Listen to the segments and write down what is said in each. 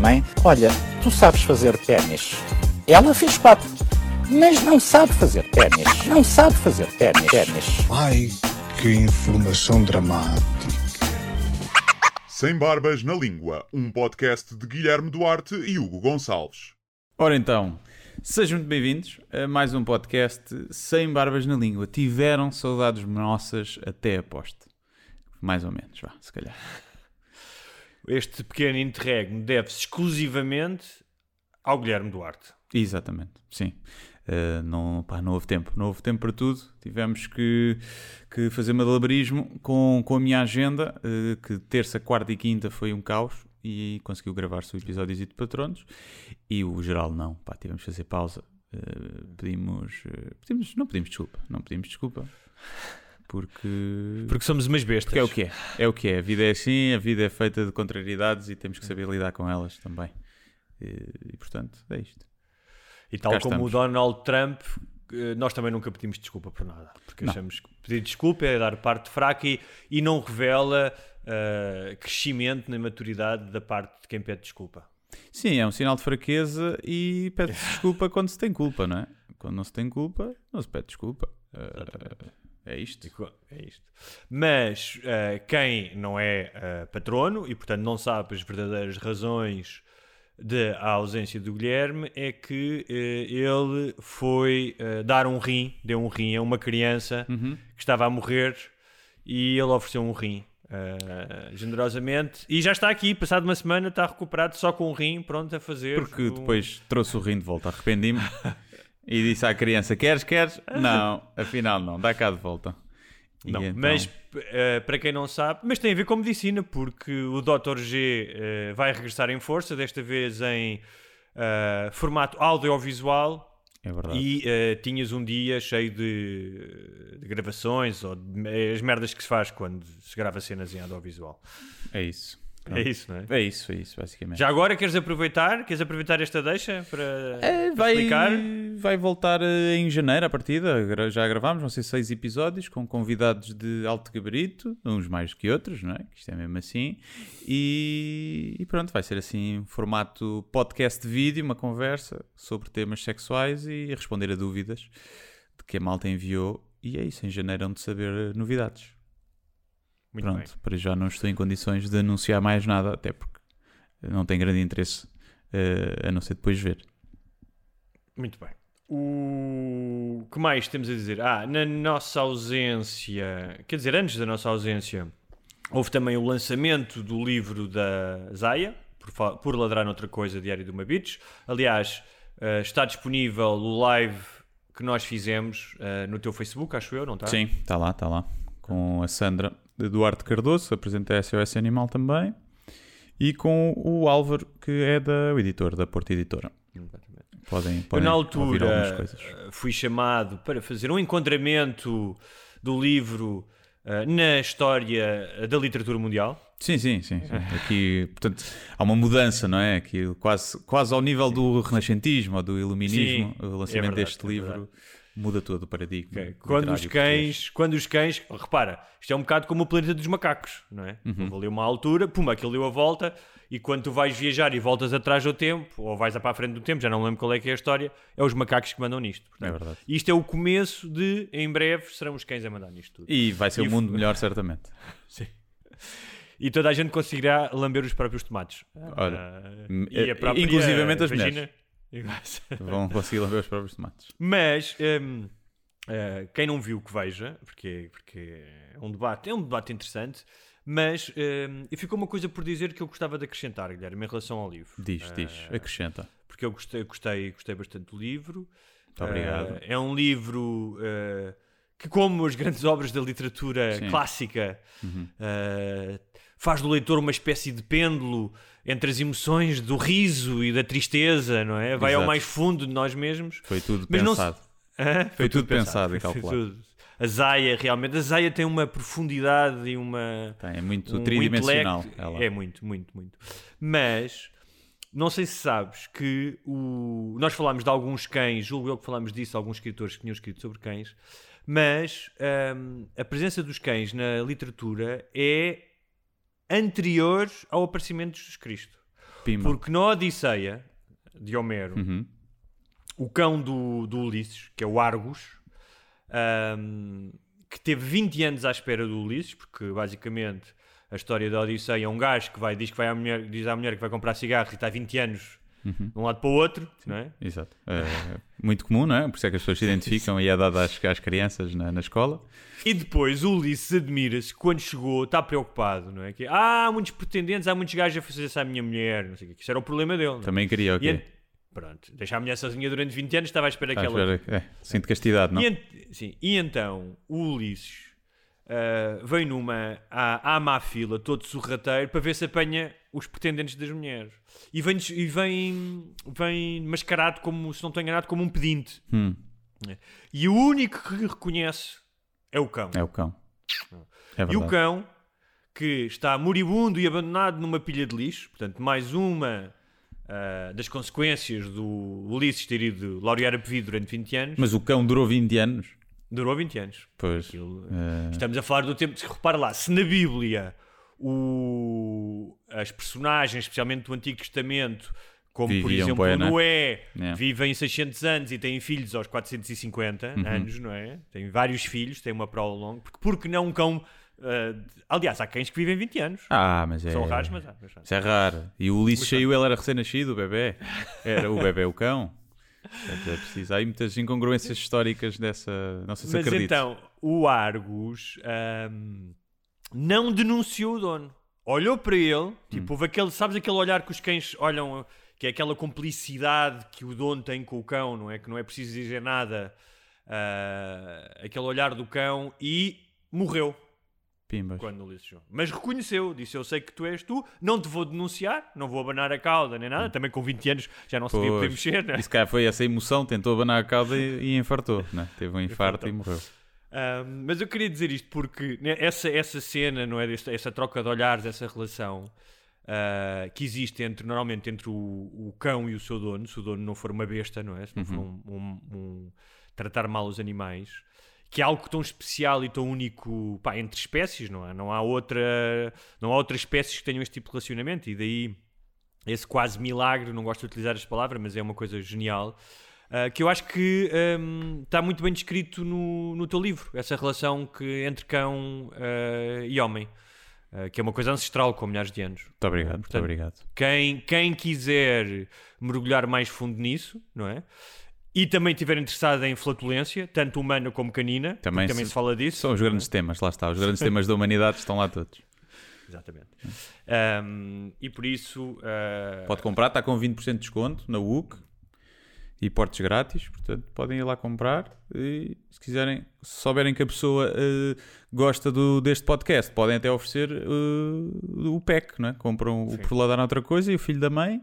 Mãe, olha, tu sabes fazer ténis. Ela fez quatro, mas não sabe fazer ténis. Não sabe fazer ténis. ténis. Ai, que informação dramática. Sem Barbas na Língua, um podcast de Guilherme Duarte e Hugo Gonçalves. Ora então, sejam muito bem-vindos a mais um podcast sem barbas na língua. Tiveram saudades nossas até aposto. Mais ou menos, vá, se calhar. Este pequeno interregno deve-se exclusivamente ao Guilherme Duarte. Exatamente, sim. Uh, não, pá, não houve tempo, não houve tempo para tudo. Tivemos que, que fazer malabarismo com, com a minha agenda, uh, que terça, quarta e quinta foi um caos e conseguiu gravar-se o episódio de Patronos e o geral não, pá, tivemos que fazer pausa. Uh, pedimos, pedimos, não pedimos desculpa, não pedimos desculpa. Porque, Porque somos umas bestas. porque é o que é, é o que é. A vida é assim, a vida é feita de contrariedades e temos que saber lidar com elas também. E, e, portanto, é isto. E tal Cá como estamos. o Donald Trump, eh, nós também nunca pedimos desculpa por nada. Porque Não. achamos que pedir desculpa é dar parte fraca e, e não revela eh, crescimento na maturidade da parte de quem pede desculpa. Sim, é um sinal de fraqueza e pede-se desculpa quando se tem culpa, não é? Quando não se tem culpa, não se pede desculpa. Uh, é isto. É isto. Mas eh, quem não é eh, patrono e, portanto, não sabe as verdadeiras razões da ausência do Guilherme é que eh, ele foi dar um rim, deu um rim a uma criança Uhum. que estava a morrer e ele ofereceu um rim. eh, generosamente e já está aqui, passado uma semana está recuperado só com um rim, pronto a fazer Porque um- depois trouxe o rim de volta, arrependi-me e disse à criança: Queres, queres? Não, afinal não, dá cá de volta. E Não, então- mas eh, para quem não sabe, mas tem a ver com medicina, porque o Dr. G eh, vai regressar em força, desta vez em eh, formato audiovisual. É verdade. E tinhas um dia cheio de, de gravações ou de, as merdas que se faz quando se grava cenas em audiovisual. É isso. É isso, não é? É isso, é isso, basicamente. Já agora queres aproveitar? Queres aproveitar esta deixa para, É, vai, explicar? vai voltar eh, em janeiro a partida. Já gravámos, vão ser seis episódios com convidados de alto gabarito, uns mais que outros, não é? Isto é mesmo assim. E, e pronto, vai ser assim, formato podcast de vídeo, uma conversa sobre temas sexuais e responder a dúvidas de que a malta enviou. E é isso, em janeiro hão de saber eh, novidades. Muito Pronto, bem. para já não estou em condições de anunciar mais nada, até porque não tem grande interesse eh, a não ser depois ver. Muito bem. O que mais temos a dizer? Ah, na nossa ausência, quer dizer, antes da nossa ausência, houve também o lançamento do livro da Zaya, por, por ladrar noutra coisa, Diário de uma Beach. Aliás, eh, está disponível o live que nós fizemos eh, no teu Facebook, acho eu, não está? Sim, está lá, está lá. Com a Sandra de Duarte Cardoso, apresenta a SOS Animal também. E com o Álvaro, que é da, o editor, da Porta Editora. Podem, Eu, podem na ouvir altura, algumas coisas. eh, fui chamado para fazer um enquadramento do livro eh, na história da literatura mundial. Sim, sim, sim. sim. Aqui, portanto, há uma mudança, não é? Aqui, quase, quase ao nível do renascentismo ou do iluminismo, Sim, o é lançamento verdade, deste é livro verdade. Muda todo o paradigma. Ok, Quando os cães, quando os cães, repara, isto é um bocado como o planeta dos macacos, não é? Uhum. Houve ali uma altura, puma, aquilo deu a volta, e quando tu vais viajar e voltas atrás do tempo, ou vais para a frente do tempo, já não lembro qual é que é a história, é os macacos que mandam nisto. portanto. É verdade. Isto é o começo de, em breve, serão os cães a mandar nisto tudo. E vai ser E um mundo melhor, certamente. E toda a gente conseguirá lamber os próprios tomates. Olha, hum, e a própria inclusivamente as vagina. Vão conseguir lamber os próprios tomates. Mas hum, eh, quem não viu que veja, porque, porque é um debate, é um debate interessante. Mas e ficou uma coisa por dizer que eu gostava de acrescentar, Guilherme, em relação ao livro. Diz, diz, Eh, acrescenta. porque eu gostei, gostei, gostei bastante do livro. Muito obrigado. Eh, é um livro eh, que, como as grandes obras da literatura Sim. clássica, uh, faz do leitor uma espécie de pêndulo entre as emoções do riso e da tristeza, não é? Vai ao Exato. mais fundo de nós mesmos. Foi tudo Mas não se- pensado. Hã? Foi tudo pensado e Foi calculado. tudo. A Zaya, realmente, a Zaya tem uma profundidade e uma. Tem, é muito um tridimensional. ela. É muito, muito, muito. Mas não sei se sabes que o... nós falámos de alguns cães, julgo eu que falámos disso, alguns escritores que tinham escrito sobre cães, mas hum, a presença dos cães na literatura é anterior ao aparecimento de Jesus Cristo. Pimba. Porque na Odisseia de Homero, Uhum. o cão do, do Ulisses, que é o Argus, ahm, que teve 20 anos à espera do Ulisses, porque basicamente a história da Odisseia é um gajo que vai, diz, que vai à mulher, diz à mulher que vai comprar cigarro e está 20 anos Uhum. de um lado para o outro, não é? Exato. É muito comum, não é? Por isso é que as pessoas se identificam e é dado às, às crianças na, na escola. E depois o Ulisses admira-se quando chegou, está preocupado, não é? Que, ah, há muitos pretendentes, há muitos gajos a fazer isso à minha mulher, não sei o que Isso era o problema dele. não é? Também queria, E ok. ent- Pronto, deixar a mulher sozinha durante 20 anos, estava à espera que ela espera, é, sinto castidade, não? E, sim, e então o Ulisses ah, vem numa à, à má fila, todo sorrateiro, para ver se apanha os pretendentes das mulheres. E vem, e vem, vem mascarado como, se não estou enganado, como um pedinte. Hum, E o único que reconhece é o cão. é o cão. É e verdade. o cão, que está moribundo e abandonado numa pilha de lixo, portanto, mais uma ah, das consequências do Ulisses ter ido laurear a Pevi durante 20 anos, Mas o cão durou 20 anos. durou 20 anos. Pois. Aquilo- eh, Estamos a falar do tempo. Repara lá, se na Bíblia o- as personagens, especialmente do Antigo Testamento, como por Viviam exemplo bué, o né? Noé, É. vivem 600 anos e têm filhos aos 450 Uhum. anos, não é? Tem vários filhos, tem uma prole longa. Porque, porque não um cão. ah, aliás, há cães que vivem 20 anos. Ah, mas é. São raros, mas há. mas há. Isso é raro. E o Ulisses saiu, ele era recém-nascido, o bebê. Era o bebê, o cão. Portanto, é preciso. Há aí muitas incongruências históricas dessa. Não sei se Mas acredito. então, o Argus ahm, não denunciou o dono. Olhou para ele, tipo, houve aquele, sabes aquele olhar que os cães olham, que é aquela complicidade que o dono tem com o cão, não é? Que não é preciso dizer nada. ah, aquele olhar do cão e morreu Pimbas. quando o Ulisses. Mas reconheceu, disse: Eu sei que tu és tu, não te vou denunciar, não vou abanar a cauda nem nada. Também com 20 anos já não se poder Pois. mexer, né? Se calhar foi essa emoção, tentou abanar a cauda e, e infartou. Né? Teve um infarto e morreu. Um, mas eu queria dizer isto porque né, essa, essa cena, não é? Esta, essa troca de olhares, essa relação uh, que existe entre, normalmente entre o, o cão e o seu dono, se o dono não for uma besta, não é? Se não for um, um- um- tratar mal os animais, que é algo tão especial e tão único pá, entre espécies, não é? Não há outra, não há outras espécies que tenham este tipo de relacionamento e daí esse quase milagre, não gosto de utilizar esta palavra, mas é uma coisa genial, ah, que eu acho que hum, está muito bem descrito no, no teu livro, essa relação que, entre cão ah, e homem, ah, que é uma coisa ancestral com milhares de anos. Muito obrigado, muito Portanto, obrigado. Quem, quem quiser mergulhar mais fundo nisso, não é? E também estiver interessado em flatulência, tanto humana como canina, Também também se- se fala disso. São os grandes temas, lá está. Os grandes temas da humanidade estão lá todos. Exatamente. Um, e por isso. Pode comprar, está com 20% de desconto na UC e portes grátis, portanto podem ir lá comprar e se quiserem, se souberem que a pessoa eh, gosta do, deste podcast, podem até oferecer eh, o PEC, não é? compram o Sim. por lá dar outra coisa e o filho da mãe.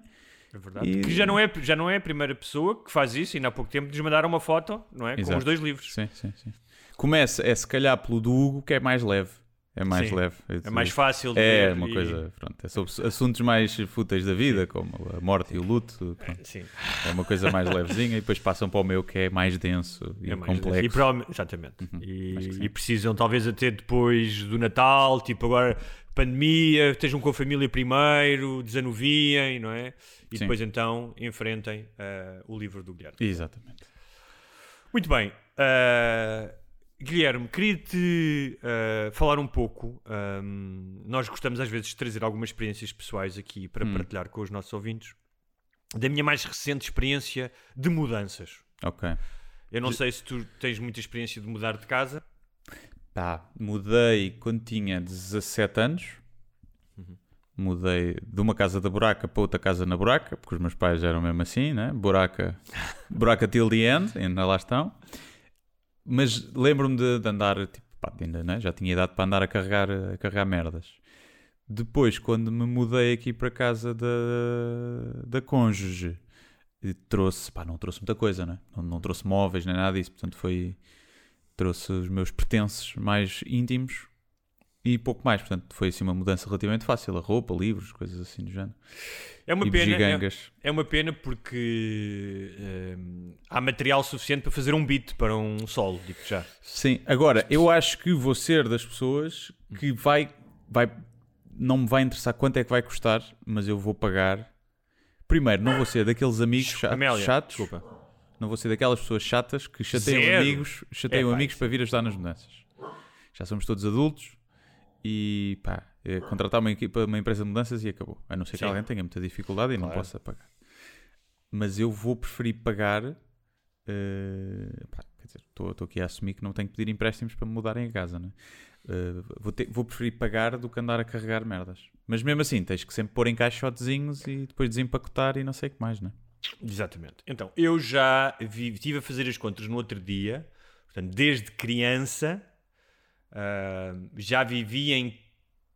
É verdade. E- Que já não, é, já não é a primeira pessoa que faz isso, e ainda há pouco tempo nos mandaram uma foto, não é? Com Exato. os dois livros. Sim, sim, sim. Começa, é se calhar pelo do Hugo, que é mais leve. É mais Sim. leve. É mais fácil de É uma e- coisa, pronto, é sobre assuntos mais fúteis da vida, como a morte e o luto. Sim, É uma coisa mais levezinha e depois passam para o meu que é mais denso e é mais complexo. E prova- exatamente. que E, sim. e precisam talvez até depois do Natal, tipo agora pandemia, estejam com a família primeiro, desanuviem, não é? E Sim. depois então enfrentem ah, o livro do Guilherme. Exatamente. Muito bem. ah, Guilherme, queria-te ah, falar um pouco. ahm, nós gostamos às vezes de trazer algumas experiências pessoais aqui para Hum. partilhar com os nossos ouvintes. Da minha mais recente experiência de mudanças. Ok. Eu não sei se tu tens muita experiência de mudar de casa. Pá, mudei quando tinha 17 anos. Mudei de uma casa da buraca para outra casa na buraca, porque os meus pais eram mesmo assim, né? Buraca, buraca till the end, ainda lá estão. Mas lembro-me de, de andar, tipo, pá, ainda, né? já tinha idade para andar a carregar, a carregar merdas. Depois, quando me mudei aqui para casa da, da cônjuge, trouxe, pá, não trouxe muita coisa, né? não, não trouxe móveis nem nada disso, portanto foi, trouxe os meus pertences mais íntimos e pouco mais, portanto foi assim uma mudança relativamente fácil, a roupa, livros, coisas assim do género. É uma E pena. É, é uma pena porque hum, há material suficiente para fazer um beat para um solo, digo já. Sim, agora eu acho que vou ser das pessoas que vai, vai, não me vai interessar quanto é que vai custar, mas eu vou pagar. Primeiro, não vou ser daqueles amigos cha- Amélia, chatos, desculpa. não vou ser daquelas pessoas chatas que chateiam Zero. amigos, chateiam Epá, amigos para vir ajudar nas mudanças. Já somos todos adultos e pá, é contratar uma equipa, uma empresa de mudanças e acabou. A não ser que Sim. alguém tenha muita dificuldade e não Claro. possa pagar. Mas eu vou preferir pagar. eh, pá, quer dizer, estou aqui a assumir que não tenho que pedir empréstimos para me mudarem a casa, né? Eh, vou, ter- vou preferir pagar do que andar a carregar merdas. Mas mesmo assim, tens que sempre pôr em caixotezinhos e depois desempacotar e não sei o que mais, né? Exatamente. Então, eu já vi, estive a fazer as contas no outro dia, portanto, desde criança, ah, já vivi em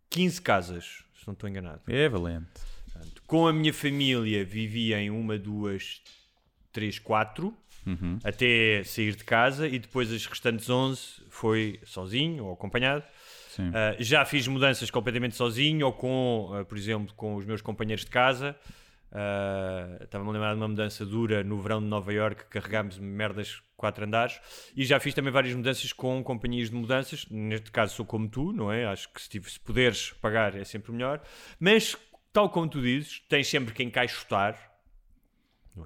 15 casas, se não estou enganado. É valente. Portanto, com a minha família vivi em uma, duas, três, quatro, Uhum. até sair de casa, e depois as restantes 11 foi sozinho ou acompanhado. Uh, já fiz mudanças completamente sozinho ou com, uh, por exemplo, com os meus companheiros de casa. Estava-me a lembrar de uma mudança dura no verão de Nova York, carregámos merdas quatro andares. E já fiz também várias mudanças com companhias de mudanças. Neste caso sou como tu, não é? Acho que se, tiv- se puderes pagar é sempre melhor. Mas, tal como tu dizes, tens sempre que encaixotar.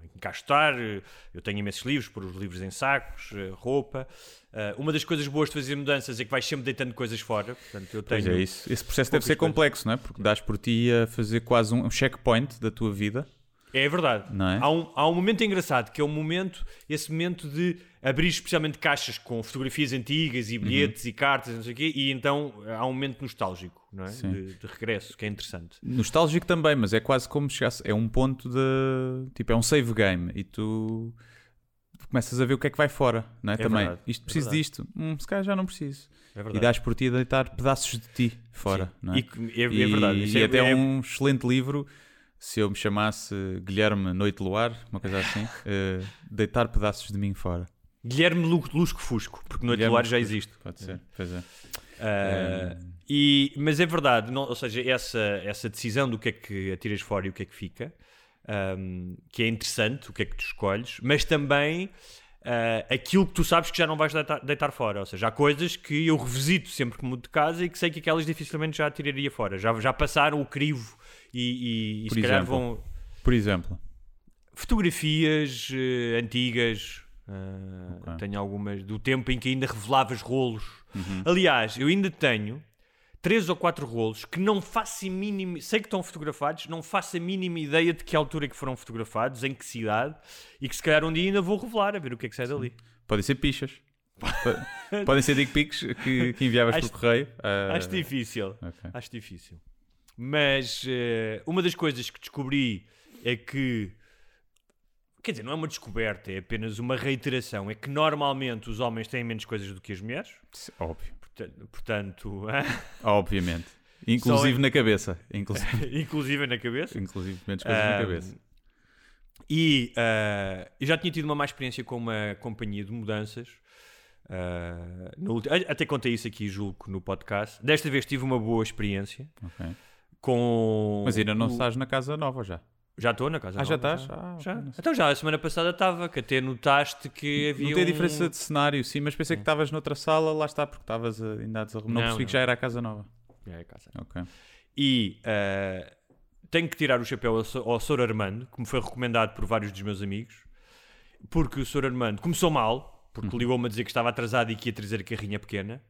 É? Encaixotar, eh, eu tenho imensos livros, pôr os livros em sacos, eh, roupa. Uh, uma das coisas boas de fazer mudanças é que vais sempre deitando coisas fora. Portanto, eu Pois tenho é isso. Esse processo deve ser coisas. complexo, não é? Porque dás por ti a fazer quase um checkpoint da tua vida. É verdade. É? Há, um, há um momento engraçado que é o momento, esse momento de abrir especialmente caixas com fotografias antigas Uhum. e bilhetes e cartas, não sei o quê, e então há um momento nostálgico, não é? De, de regresso, que é interessante. Nostálgico também, mas é quase como se chegasse. É um ponto de. Tipo, é um save game e tu começas a ver o que é que vai fora, não é? também. verdade, Isto é preciso verdade. disto. Hum, se calhar já não preciso. É E dás por ti a deitar pedaços de ti fora, Sim. não é? E- é- é verdade. E, e é- até é- um excelente livro. Se eu me chamasse Guilherme Noite Luar, uma coisa assim, eh, deitar pedaços de mim fora. Guilherme Lu- Lusco Fusco, porque Noite Guilherme do Ar já existe. Pode ser, pois é. Ah, e, mas é verdade, não- ou seja, essa, essa decisão do que é que atiras fora e o que é que fica, ahm, que é interessante, o que é que tu escolhes, mas também ah, aquilo que tu sabes que já não vais deitar, deitar fora. Ou seja, há coisas que eu revisito sempre que mudo de casa e que sei que aquelas dificilmente já tiraria fora. Já, já passaram o crivo e, e, e Por se calhar exemplo? vão. Por exemplo, Fotografias eh, antigas, ah, Ok. tenho algumas do tempo em que ainda revelavas rolos. Uhum. Aliás, eu ainda tenho três ou quatro rolos que não faço a mínima. Sei que estão fotografados, não faço a mínima ideia de que altura é que foram fotografados, em que cidade, e que se calhar um dia ainda vou revelar a ver o que é que sai dali. podem ser pichas. Po- Podem ser dick pics que, que enviavas Acho- por correio. Ah, Acho difícil. ok. Acho difícil. Mas eh, uma das coisas que descobri é que. Quer dizer, não é uma descoberta, é apenas uma reiteração. É que normalmente os homens têm menos coisas do que as mulheres. Óbvio. Portanto, portanto Obviamente. Inclusive Só na cabeça. Inclusive, inclusive na cabeça. inclusive menos coisas na cabeça. E ah, eu já tinha tido uma má experiência com uma companhia de mudanças. Ah, no até contei isso aqui, julgo, no podcast. Desta vez tive uma boa experiência Ok. Com. Mas ainda não o- estás na casa nova já. Já estou na casa. Ah, já nova, estás? Ah, Já. não sei. Então já, a semana passada estava, que até notaste que havia. Não tem um- diferença de cenário, sim, mas pensei que estavas noutra sala, lá está, porque estavas a- ainda a desarrumar. Não, Não, percebi não. que já era a casa nova. É, a casa. Ok. E ah, tenho que tirar o chapéu ao, ao Sr. Armando, que me foi recomendado por vários dos meus amigos, porque o Sr. Armando começou mal, porque ligou-me a dizer que estava atrasado e que ia trazer a carrinha pequena.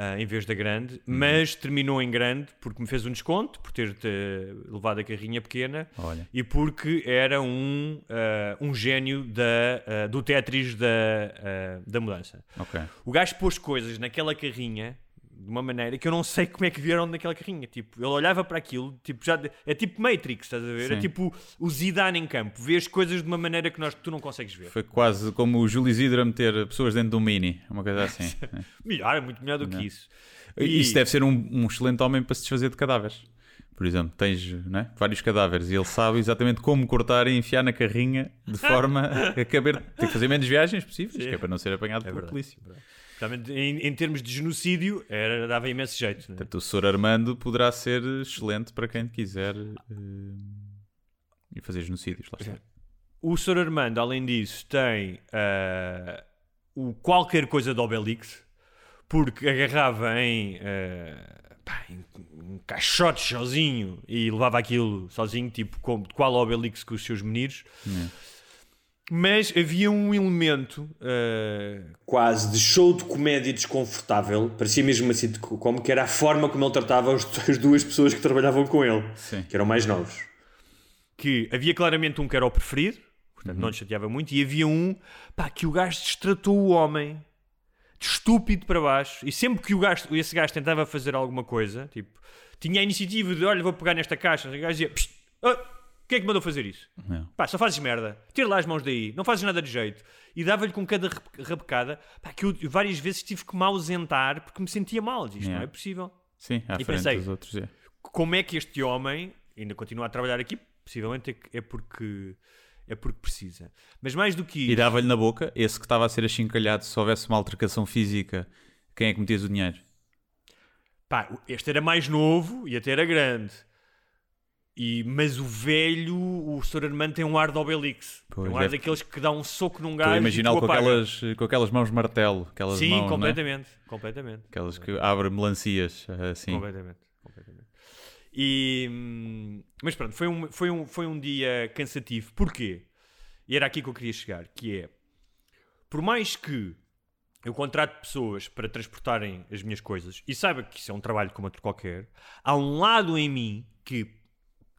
Ah, em vez da grande, mas terminou em grande porque me fez um desconto por ter eh, levado a carrinha pequena Olha. e porque era um, ah, um gênio da, ah, do Tetris da, ah, da mudança. Ok. O gajo pôs coisas naquela carrinha de uma maneira que eu não sei como é que vieram naquela carrinha. Tipo, ele olhava para aquilo, tipo, já, é tipo Matrix, estás a ver? É Sim. tipo o Zidane em campo. Vê as coisas de uma maneira que nós, tu não consegues ver. Foi quase como o Júlio Isidro a meter pessoas dentro de um mini, uma coisa assim. né? Melhor, é muito melhor do que isso. Isso deve ser um, um excelente homem para se desfazer de cadáveres. Por exemplo, tens né, vários cadáveres e ele sabe exatamente como cortar e enfiar na carrinha de forma a caber. Tem que fazer menos viagens possíveis, que é para não ser apanhado pela verdade, polícia. Realmente, em, em termos de genocídio, era, dava imenso jeito. né? Portanto, o Sr. Armando poderá ser excelente para quem quiser ir fazer genocídios. Lá está. O Sr. Armando, além disso, tem ah, o qualquer coisa do Obelix, porque agarrava em, ah, pá, em, em caixotes sozinho e levava aquilo sozinho, tipo como, qual Obelix com os seus meninos. Mas havia um elemento ah, quase de show de comédia desconfortável, parecia mesmo uma sitcom, que era a forma como ele tratava as duas pessoas que trabalhavam com ele, Sim. que eram mais novos que havia claramente um que era o preferido, portanto não lhe chateava muito, e havia um pá, que o gajo destratou o homem de estúpido para baixo, e sempre que o gajo, esse gajo tentava fazer alguma coisa, tipo, tinha a iniciativa de olha, vou pegar nesta caixa, e o gajo dizia, "Psst, ah, quem é que mandou fazer isso? Não. Pá, só fazes merda, tira lá as mãos daí, não fazes nada de jeito. E dava-lhe com cada rabecada, pá, que eu várias vezes tive que me ausentar porque me sentia mal. Isto não Yeah. é possível Sim, à E frente pensei, dos outros. É. como é que este homem ainda continua a trabalhar aqui? Possivelmente é é porque é porque precisa. Mas mais do que E isso, dava-lhe na boca, esse que estava a ser achincalhado, se houvesse uma altercação física, quem é que metias o dinheiro? pá, este era mais novo e até era grande. E, mas o velho, o Sr. Armando tem um ar de Obelix. Pois, tem um ar deve- daqueles que dá um soco num gajo imaginá-lo com aquelas, com aquelas mãos martelo, aquelas Sim, mãos, é? completamente. Completamente. aquelas que abrem melancias, assim. Completamente, completamente. E, hum, mas pronto, foi um, foi, um, foi um dia cansativo. Porquê? E era aqui que eu queria chegar, que é, por mais que eu contrato pessoas para transportarem as minhas coisas e saiba que isso é um trabalho como outro qualquer, há um lado em mim que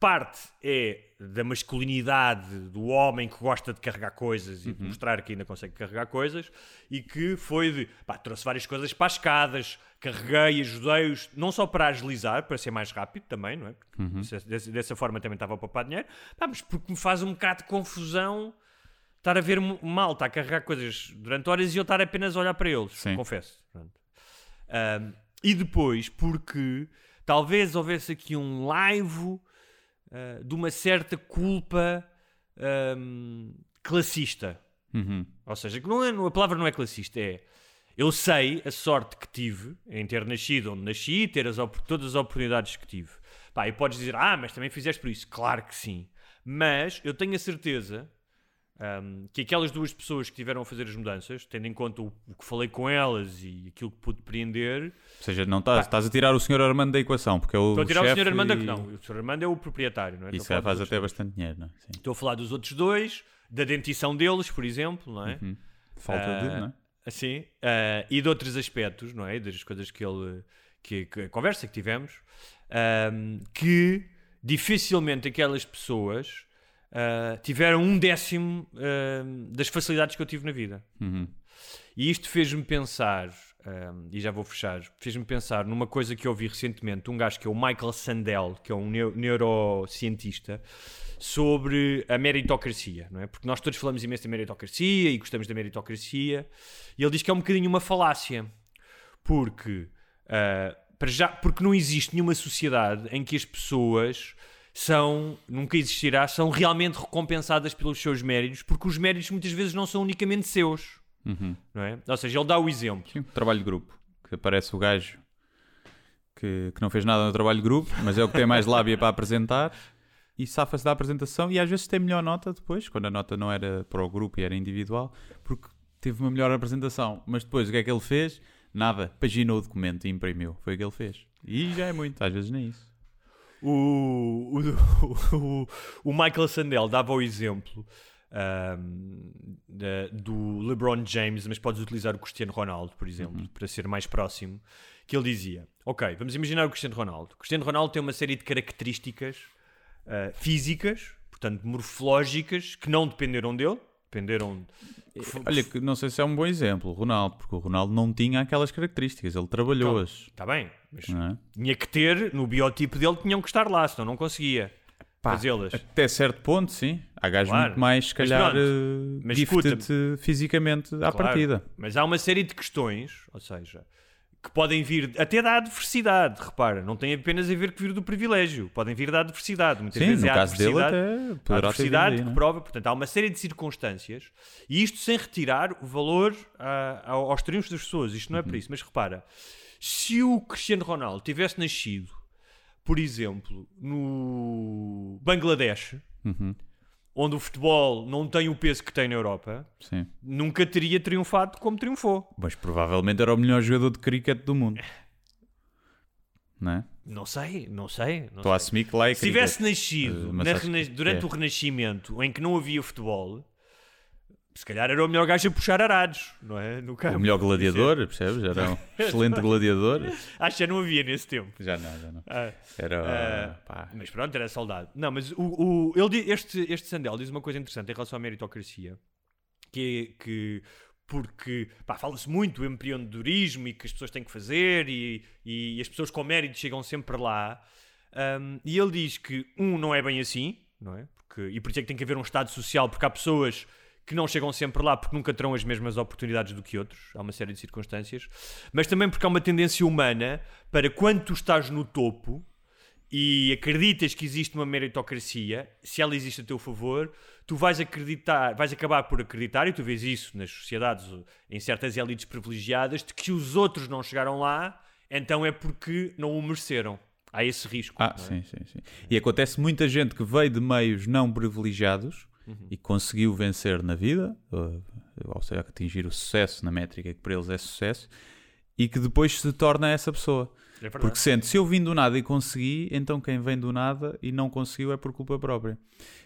parte é da masculinidade do homem que gosta de carregar coisas e de mostrar que ainda consegue carregar coisas e que foi de pá, trouxe várias coisas para as escadas, carreguei, ajudei-os, não só para agilizar, para ser mais rápido também, não é? É- dessa, dessa forma também estava a poupar dinheiro, pá, mas porque me faz um bocado de confusão estar a ver m- malta a carregar coisas durante horas e eu estar apenas a olhar para eles, Sim. confesso. Ahm, e depois, porque talvez houvesse aqui um laivo ah, de uma certa culpa ahm, classista. Uhum. Ou seja, que não é, a palavra não é classista, é eu sei a sorte que tive em ter nascido onde nasci e ter as, todas as oportunidades que tive. Pá, e podes dizer, ah, mas também fizeste por isso. Claro que sim. Mas eu tenho a certeza ahm, que aquelas duas pessoas que tiveram a fazer as mudanças, tendo em conta o, o que falei com elas e aquilo que pude depreender, Ou seja, não estás, estás a tirar o Sr. Armando da equação, porque é o estou a tirar o Sr. Armando, e... que não, o Sr. Armando é o proprietário, não é? Isso já faz até outros bastante dinheiro, não é? Sim. Estou a falar dos outros dois, da dentição deles, por exemplo, não é? Falta de, Ah, não é? Assim, ah, e de outros aspectos, não é? Das coisas que ele. que, que a conversa que tivemos, ahm, que dificilmente aquelas pessoas ah, tiveram um décimo ahm, das facilidades que eu tive na vida. Uhum. E isto fez-me pensar, ahm, e já vou fechar, fez-me pensar numa coisa que eu ouvi recentemente, um gajo que é o Michael Sandel, que é um neu- neurocientista, sobre a meritocracia, não é? Porque nós todos falamos imenso da meritocracia e gostamos da meritocracia, e ele diz que é um bocadinho uma falácia, porque, ah, para já, porque não existe nenhuma sociedade em que as pessoas são, nunca existirá, são realmente recompensadas pelos seus méritos, porque os méritos muitas vezes não são unicamente seus. Não é? Ou seja, ele dá o exemplo. Sim, trabalho de grupo. Que aparece o gajo que, que não fez nada no trabalho de grupo, mas é o que tem mais lábia para apresentar e safa-se da apresentação e às vezes tem melhor nota depois, quando a nota não era para o grupo e era individual, porque teve uma melhor apresentação. Mas depois o que é que ele fez? Nada. Paginou o documento e imprimiu. Foi o que ele fez. E já é muito, às vezes nem isso. O, o, o, o Michael Sandel dava o exemplo da- do LeBron James, mas podes utilizar o Cristiano Ronaldo, por exemplo, para ser mais próximo, que ele dizia, ok, vamos imaginar o Cristiano Ronaldo. O Cristiano Ronaldo tem uma série de características ah, físicas, portanto morfológicas, que não dependeram dele, dependeram. Olha, que não sei se é um bom exemplo, o Ronaldo, porque o Ronaldo não tinha aquelas características, ele trabalhou-as. Está bem, mas é? tinha que ter, no biotipo dele, tinham que estar lá, senão não conseguia fazê-las. Até certo ponto, sim. Há gajos Claro. muito mais, se calhar, eh, Mas gifted fisicamente à Claro, partida. Mas há uma série de questões, ou seja, que podem vir até da adversidade, repara, não tem apenas a ver com vir do privilégio, podem vir da adversidade. Muitas Sim, vezes no é a caso dele adversidade, até a poderá vindo adversidade aí, que é? prova, portanto, há uma série de circunstâncias e isto sem retirar o valor ah, ao- aos triunfos das pessoas, isto não Uhum. é por isso, mas repara, se o Cristiano Ronaldo tivesse nascido, por exemplo, no Bangladesh, Uhum. onde o futebol não tem o peso que tem na Europa, Sim. nunca teria triunfado como triunfou. Mas provavelmente era o melhor jogador de cricket do mundo. Não é? Não sei, não sei. não Estou a assumir que lá é Se tivesse nascido mas na durante é. o Renascimento, em que não havia futebol, se calhar era o melhor gajo a puxar arados, não é? No campo. O melhor gladiador, percebes? Era um excelente gladiador. Acho que já não havia nesse tempo. Já não, já não. Ah, Era. ah, mas pronto, era saudade. Não, mas o, o- ele, este, este Sandel diz uma coisa interessante em relação à meritocracia, que é que porque fala-se muito do empreendedorismo e que as pessoas têm que fazer e, e as pessoas com mérito chegam sempre lá. Um, e ele diz que, um, não é bem assim, não é? Porque, e por isso é que tem que haver um Estado social, porque há pessoas que não chegam sempre lá porque nunca terão as mesmas oportunidades do que outros. Há uma série de circunstâncias. Mas também porque há uma tendência humana para quando tu estás no topo e acreditas que existe uma meritocracia, se ela existe a teu favor, tu vais acreditar, vais acabar por acreditar, e tu vês isso nas sociedades, em certas elites privilegiadas, de que os outros não chegaram lá, então é porque não o mereceram. Há esse risco. Ah, é? sim, sim, sim. E acontece muita gente que veio de meios não privilegiados Uhum. e conseguiu vencer na vida, ou, ou seja, atingir o sucesso na métrica que para eles é sucesso, e que depois se torna essa pessoa. É. Porque sente, se eu vim do nada e consegui, então quem vem do nada e não conseguiu é por culpa própria.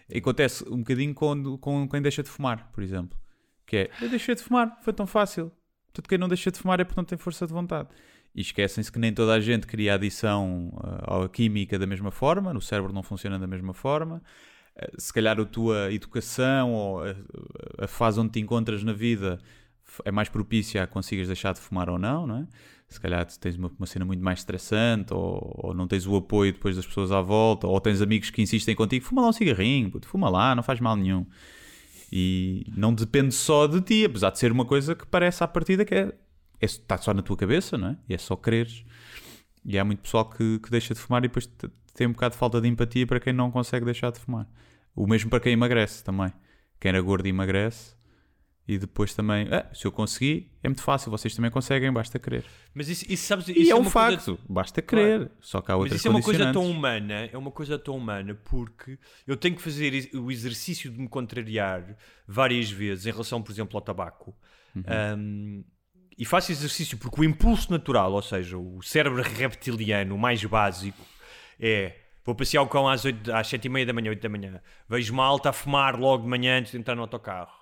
E acontece um bocadinho com, com quem deixa de fumar, por exemplo. Que é, eu deixei de fumar, foi tão fácil. Portanto, quem não deixa de fumar é porque não tem força de vontade. E esquecem-se que nem toda a gente cria adição uh, à química da mesma forma, no cérebro não funciona da mesma forma. Uh, se calhar a tua educação ou a, a fase onde te encontras na vida é mais propícia a consigas deixar de fumar ou não, não é? Se calhar tens uma, uma cena muito mais estressante ou, ou não tens o apoio depois das pessoas à volta ou tens amigos que insistem contigo, fuma lá um cigarrinho, puto, fuma lá, não faz mal nenhum. E não depende só de ti, apesar de ser uma coisa que parece à partida que é, é- está só na tua cabeça, não é? E é só quereres. E há muito pessoal que, que deixa de fumar e depois tem um bocado de falta de empatia para quem não consegue deixar de fumar. O mesmo para quem emagrece também. Quem era gordo emagrece e depois também, ah, se eu consegui, é muito fácil, vocês também conseguem, basta querer. Mas isso, isso, sabes, E isso é um uma coisa- facto, basta querer. Só que há Mas outras isso é uma coisa tão humana, é uma coisa tão humana porque eu tenho que fazer o exercício de me contrariar várias vezes em relação, por exemplo, ao tabaco. Uhum. Um, e faço exercício porque o impulso natural, ou seja, o cérebro reptiliano, mais básico, é vou passear o cão às, 8, às 7 e meia da manhã, 8 da manhã, vejo malta a fumar logo de manhã antes de entrar no autocarro.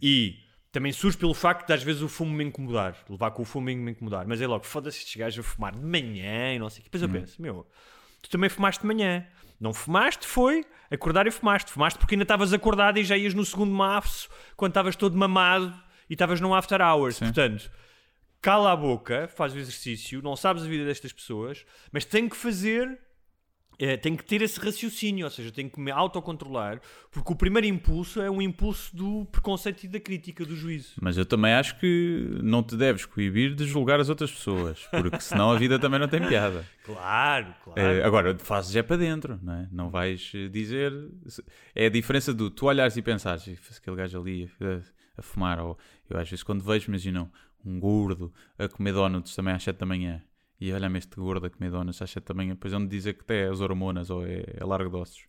E também surge pelo facto de às vezes o fumo me incomodar, levar com o fumo me incomodar, mas é logo, foda-se estes gajos a fumar de manhã e não sei o que. Depois eu penso, meu, tu também fumaste de manhã. Não fumaste, foi acordar e fumaste. Fumaste porque ainda estavas acordado e já ias no segundo maço quando estavas todo mamado e estavas num after hours. Portanto, cala a boca, faz o exercício, não sabes a vida destas pessoas, mas tem que fazer, eh, tem que ter esse raciocínio, ou seja, tem que me autocontrolar, porque o primeiro impulso é um impulso do preconceito e da crítica, do juízo. Mas eu também acho que não te deves coibir de julgar as outras pessoas, porque senão a vida também não tem piada. Claro, claro. Eh, agora, fazes é para dentro, não é? Não vais eh, dizer. É a diferença do tu olhares e pensares, "Ih, faz aquele gajo ali a, a fumar, ou eu às vezes quando vejo, imagina um gordo a comer donuts também às 7 da manhã. E olha-me este gordo a comer donuts às 7 da manhã, depois onde dizer que até é as hormonas ou é, é largo de ossos.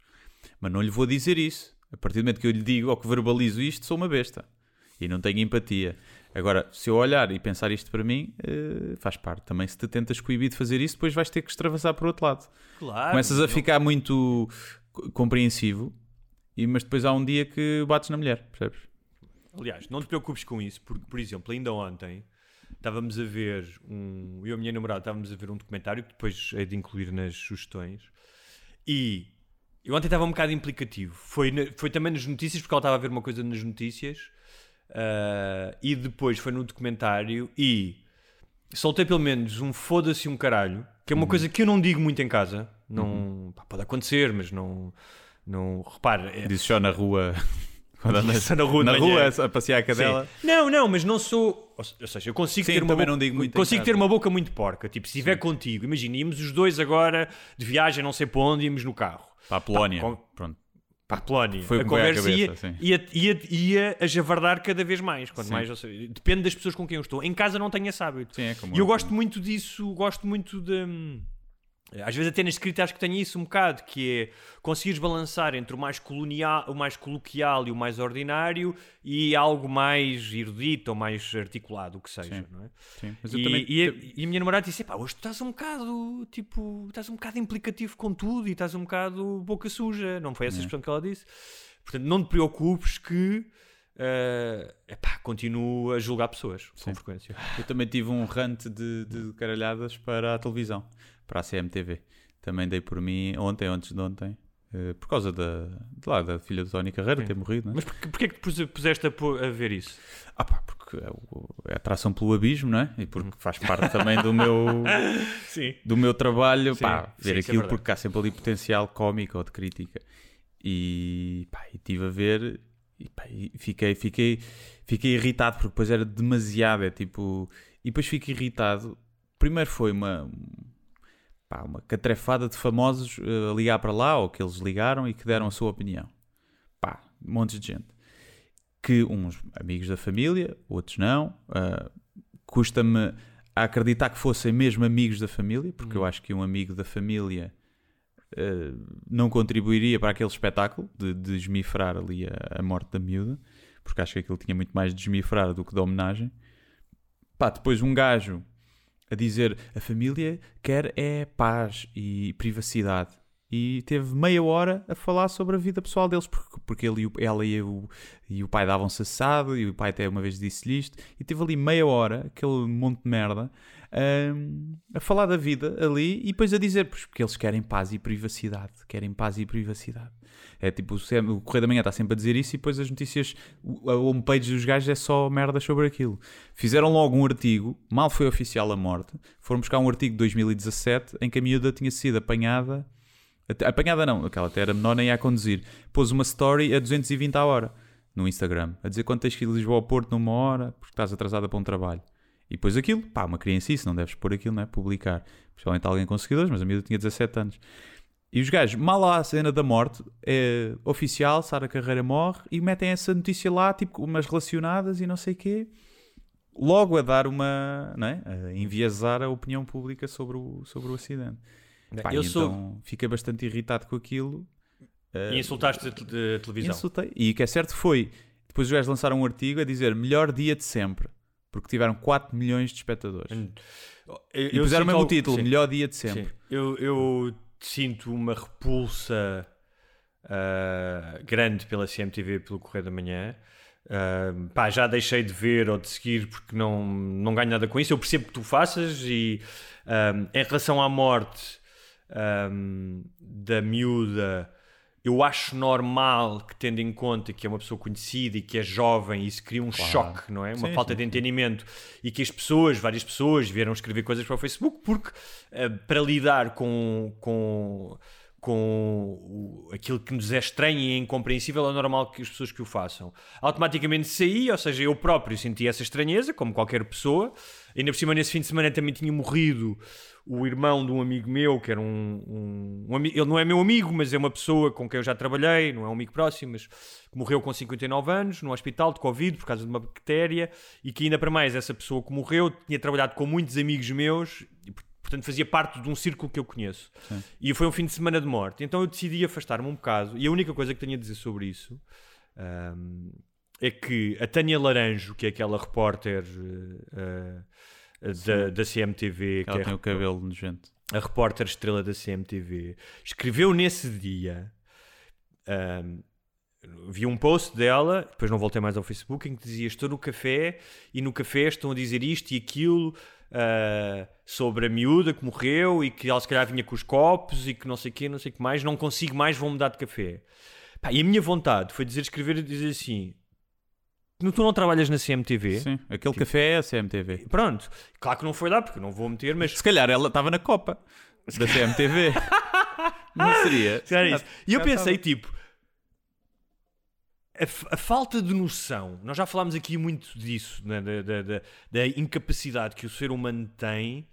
Mas não lhe vou dizer isso. A partir do momento que eu lhe digo ou que verbalizo isto, sou uma besta. E não tenho empatia. Agora, se eu olhar e pensar isto para mim, eh, faz parte. Também se te tentas coibir de fazer isso, depois vais ter que extravasar para o outro lado. claro. Começas a ficar muito co- compreensivo, e, mas depois há um dia que bates na mulher, percebes? Aliás, não te preocupes com isso, porque, por exemplo, ainda ontem estávamos a ver um. Eu e a minha namorada estávamos a ver um documentário que depois é de incluir nas sugestões. E Eu ontem estava um bocado implicativo. Foi, na- foi também nas notícias, porque ela estava a ver uma coisa nas notícias. ah, e depois foi no documentário e soltei pelo menos um foda-se um caralho, que é uma coisa que eu não digo muito em casa. Não, pá, pode acontecer, mas não. Não, repare, é- Disse só na rua. Quando andas na rua na rua a passear a cadela. Sim. Não, não, mas não sou. Ou se- ou seja, eu consigo Sim, ter uma boca, consigo ter uma boca muito porca. Tipo, se estiver contigo, imagina, íamos os dois agora de viagem, não sei para onde, íamos no carro. Para a Polónia. Pá, com- Pronto. Para a Polónia. Foi a conversa ia, cabeça, sim. ia, ia, ia a javardar cada vez mais. Quanto Sim. mais seja, depende das pessoas com quem eu estou. Em casa não tenho esse hábito. Sim, é E eu eu. gosto muito disso, gosto muito de. Às vezes até na escrita acho que tenho isso um bocado, que é conseguires balançar entre o mais, colonial, o mais coloquial e o mais ordinário e algo mais erudito ou mais articulado, o que seja, Sim. não é? Sim, mas eu E, também. e, a, e a minha namorada disse: pá, hoje tu estás um bocado, tipo, estás um bocado implicativo com tudo e estás um bocado boca suja. Não foi essa a expressão que ela disse. Portanto, não te preocupes que eh, epá, continuo a julgar pessoas com frequência. Eu também tive um rant de, de caralhadas para a televisão, para a CMTV. Também dei por mim ontem, antes de ontem, eh, por causa da, de lá, da filha do Tony Carreira ter morrido. Né? Mas porquê, porquê é que te pus- puseste a, a ver isso? Ah pá, porque é, o- é atração pelo abismo, não é? E porque faz parte também do meu, Sim. do meu trabalho, Sim, pá, sim, ver isso é aquilo verdade. porque há sempre ali potencial cómico ou de crítica. E pá, estive a ver e, pá, e fiquei, fiquei, fiquei irritado porque depois era demasiado, é tipo... E depois fico irritado. Primeiro foi uma, pá, uma catrefada de famosos a ligar para lá, ou que eles ligaram e que deram a sua opinião. Pá, um monte de gente. Que uns amigos da família, outros não. ah, Custa-me acreditar que fossem mesmo amigos da família, porque eu acho que um amigo da família eh, não contribuiria para aquele espetáculo de, de esmifrar ali a, a morte da miúda, porque acho que aquilo tinha muito mais de esmifrar do que de homenagem. Pá, depois um gajo a dizer a família quer é paz e privacidade. E teve meia hora a falar sobre a vida pessoal deles, porque, porque ele ela e o, e o pai davam-se assado, e o pai até uma vez disse-lhe isto, e teve ali meia hora, aquele monte de merda, hum, a falar da vida ali, e depois a dizer, pois, porque eles querem paz e privacidade, querem paz e privacidade. É tipo, o Sem- o Correio da Manhã está sempre a dizer isso, e depois as notícias, a homepage dos gajos é só merda sobre aquilo. Fizeram logo um artigo, mal foi oficial a morte, foram buscar um artigo de 2017 em que a miúda tinha sido apanhada, apanhada não, aquela até era menor nem ia a conduzir, pôs uma story a 220 a hora no Instagram, a dizer quanto tens que ir de Lisboa ao Porto numa hora, porque estás atrasada para um trabalho. E depois aquilo, pá, uma criança não deves pôr aquilo, não é? Publicar. Principalmente alguém com seguidores, mas a miúda tinha 17 anos. E os gajos, mal lá a cena da morte, é oficial, Sara Carreira morre, e metem essa notícia lá, tipo, umas relacionadas e não sei o quê, logo a dar uma, não é? A enviesar a opinião pública sobre o, sobre o acidente. Pá, eu sou. então fiquei bastante irritado com aquilo. E insultaste a, te- a televisão. Insultei. E o que é certo foi, depois os gajos lançaram um artigo a dizer melhor dia de sempre, porque tiveram 4 milhões de espectadores. Eu- E eu puseram sinto mesmo o título, sim. melhor dia de sempre. Sim. Eu, eu sinto uma repulsa ah, grande pela CMTV, pelo Correio da Manhã. Ah, pá, já deixei de ver ou de seguir porque não, não ganho nada com isso. Eu percebo que tu faças e ah, em relação à morte ah, da miúda, eu acho normal que, tendo em conta que é uma pessoa conhecida e que é jovem, isso cria um choque, não é? Uma Sim, falta sim, de entendimento e que as pessoas, várias pessoas, vieram escrever coisas para o Facebook porque eh, para lidar com, com, com o- aquilo que nos é estranho e incompreensível é normal que as pessoas que o façam. Automaticamente saí, ou seja, eu próprio senti essa estranheza, como qualquer pessoa. Ainda por cima, nesse fim de semana também tinha morrido o irmão de um amigo meu, que era um, um, um Ele não é meu amigo, mas é uma pessoa com quem eu já trabalhei, não é um amigo próximo, mas que morreu com 59 anos no hospital de Covid por causa de uma bactéria e que ainda para mais essa pessoa que morreu tinha trabalhado com muitos amigos meus e por- portanto fazia parte de um círculo que eu conheço. E foi um fim de semana de morte. Então eu decidi afastar-me um bocado e a única coisa que tenho a dizer sobre isso ahm, é que a Tânia Laranjo, que é aquela repórter eh, da, da CMTV, que Ela é tem o cabelo nojento. a repórter estrela da CMTV, escreveu nesse dia. ahm, vi um post dela, depois não voltei mais ao Facebook, em que dizia: Estou no café e no café estão a dizer isto e aquilo ah, sobre a miúda que morreu e que ela se calhar vinha com os copos e que não sei o quê, não sei o que mais, não consigo mais, vou mudar de café. Pá, e a minha vontade foi dizer, escrever e dizer assim: "Tu- não trabalhas na CMTV? Sim, aquele café é a CMTV. Pronto, claro que não foi lá porque não vou meter, mas Se calhar ela estava na Copa da CMTV. Não seria? Se calhar é isso. E eu pensei, tipo, a, a falta de noção, nós já falámos aqui muito disso, né, da, da- da- da incapacidade que o ser humano tem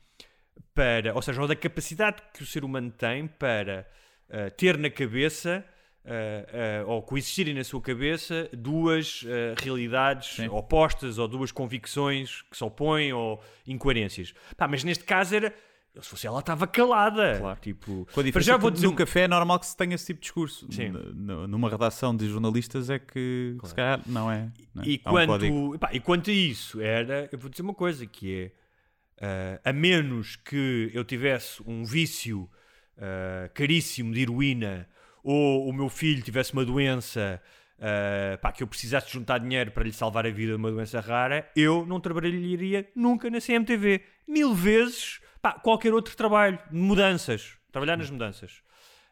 para, ou seja, ou da capacidade que o ser humano tem para ah, ter na cabeça. Ah, ah, ou coexistirem na sua cabeça duas ah, realidades Sim. opostas ou duas convicções que se opõem ou incoerências. Pá, mas neste caso era. Se fosse ela, estava calada. Claro. Tipo, Mas já vou dizer no café é normal que se tenha esse tipo de discurso. Numa redação de jornalistas é que se calhar não é. não é? E, Há um quanto, epá, e quanto a isso, era, eu vou dizer uma coisa, que é, a menos que eu tivesse um vício caríssimo de heroína, ou o meu filho tivesse uma doença ah, pá, que eu precisasse juntar dinheiro para lhe salvar a vida de uma doença rara, eu não trabalharia nunca na CMTV. Mil vezes pá, qualquer outro trabalho, mudanças, trabalhar nas mudanças.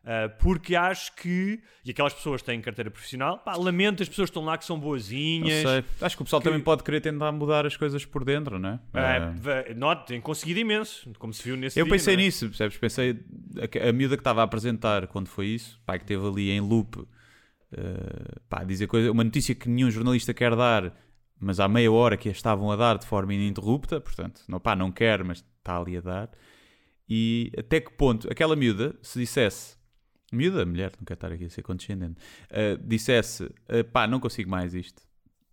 Uh, porque acho que, e aquelas pessoas têm carteira profissional, pá, lamento as pessoas que estão lá que são Não boazinhas. sei. Acho que o pessoal que- também pode querer tentar mudar as coisas por dentro, não é? Ah, Ah, va- Note, tem conseguido imenso, como se viu nesse Eu dia, pensei é? nisso, percebes? Pensei a, a miúda que estava a apresentar quando foi isso, pá, que teve ali em loop, eh, pá, dizer coisa, uma notícia que nenhum jornalista quer dar, mas há meia hora que a estavam a dar de forma ininterrupta, portanto, não, pá, não quer, mas está ali a dar. E até que ponto aquela miúda, se dissesse, miúda, mulher, não quero estar aqui a ser condescendente, eh, dissesse, eh, pá, não consigo mais isto,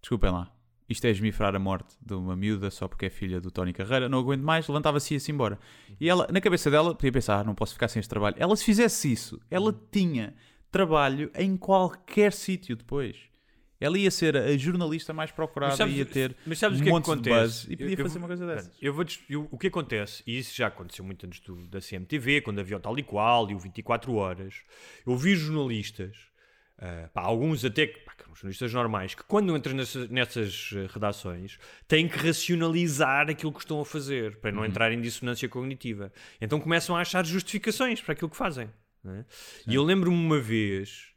desculpem lá. Isto é esmifrar a morte de uma miúda só porque é filha do Tony Carreira, não aguento mais, levantava-se e ia-se embora. E ela, na cabeça dela, podia pensar, ah, não posso ficar sem este trabalho. Ela, se fizesse isso, ela tinha trabalho em qualquer sítio depois. Ela ia ser a jornalista mais procurada, Mas sabes- ia ter mas sabes o um que é que monte de buzz e podia Eu- eu fazer vou- uma coisa dessas. Eu vou eu- o que acontece, e isso já aconteceu muito antes do, da CMTV, quando havia o tal e qual e o 24 horas, eu vi jornalistas, ah, pá, alguns até pá, que são jornalistas normais, que quando entram nessas, nessas eh, redações têm que racionalizar aquilo que estão a fazer para não Uhum. entrar em dissonância cognitiva. Então começam a achar justificações para aquilo que fazem. é? E eu lembro-me uma vez.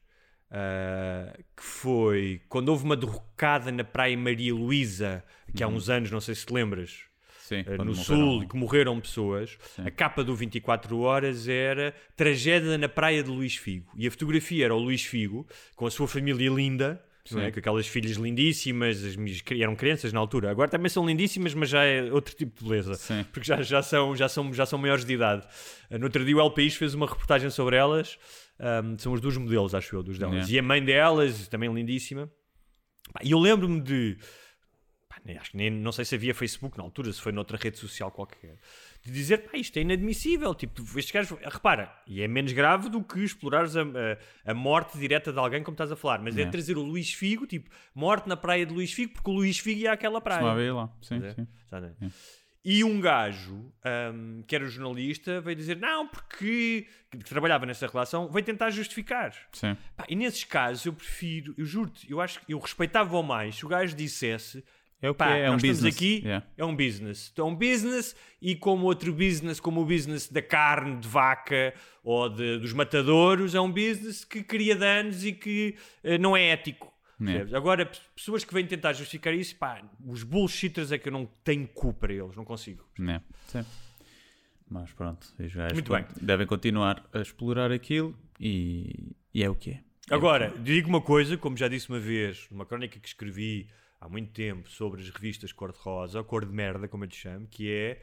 Ah, que foi quando houve uma derrocada na Praia Maria Luísa, que há uns anos, não sei se te lembras, Sim, Uhum. quando no. Sul, e que morreram pessoas. A capa do 24 Horas era Tragédia na Praia de Luís Figo. E a fotografia era o Luís Figo, com a sua família linda, é? Sim. com aquelas filhas lindíssimas, as minhas, eram crianças na altura. Agora também são lindíssimas, mas já é outro tipo de beleza. Sim. Porque já, já, são, já, são, já são maiores de idade. Eh, No outro dia o El País fez uma reportagem sobre elas. Ahm, são os dois modelos, acho eu, dos delas. Yeah. E a mãe delas, também lindíssima. E eu lembro-me de. pá, nem- acho que nem, não sei se havia Facebook na altura, se foi noutra rede social qualquer. De dizer, pá, isto é inadmissível. Tipo, estes gajos. Repara, e é menos grave do que explorares a, a, a morte direta de alguém, como estás a falar. Mas é trazer o Luís Figo, tipo, morte na praia de Luís Figo, porque o Luís Figo ia àquela praia. Lá. Sim, ver? sim. Já é? E um gajo, ahm, que era jornalista, veio dizer: Não, porque. que trabalhava nessa relação, veio tentar justificar. Sim. Pá, e nesses casos eu prefiro, eu juro-te, eu acho que eu respeitava mais se o gajo dissesse. É o que Pá, é, é um business. aqui, Yeah. é um business. Então, é um business e como outro business, como o business da carne de vaca ou de- dos matadouros, é um business que cria danos e que eh, não é ético. Percebes? Agora, pessoas que vêm tentar justificar isso, pá, os bullshitters é que eu não tenho cu para eles, não consigo. Né? Sim. Mas pronto, os gajos devem continuar a explorar aquilo e, e é o que é. É Agora, é. digo uma coisa, como já disse uma vez, numa crónica que escrevi há muito tempo sobre as revistas cor-de-rosa, cor de merda, como eu te chamo, que é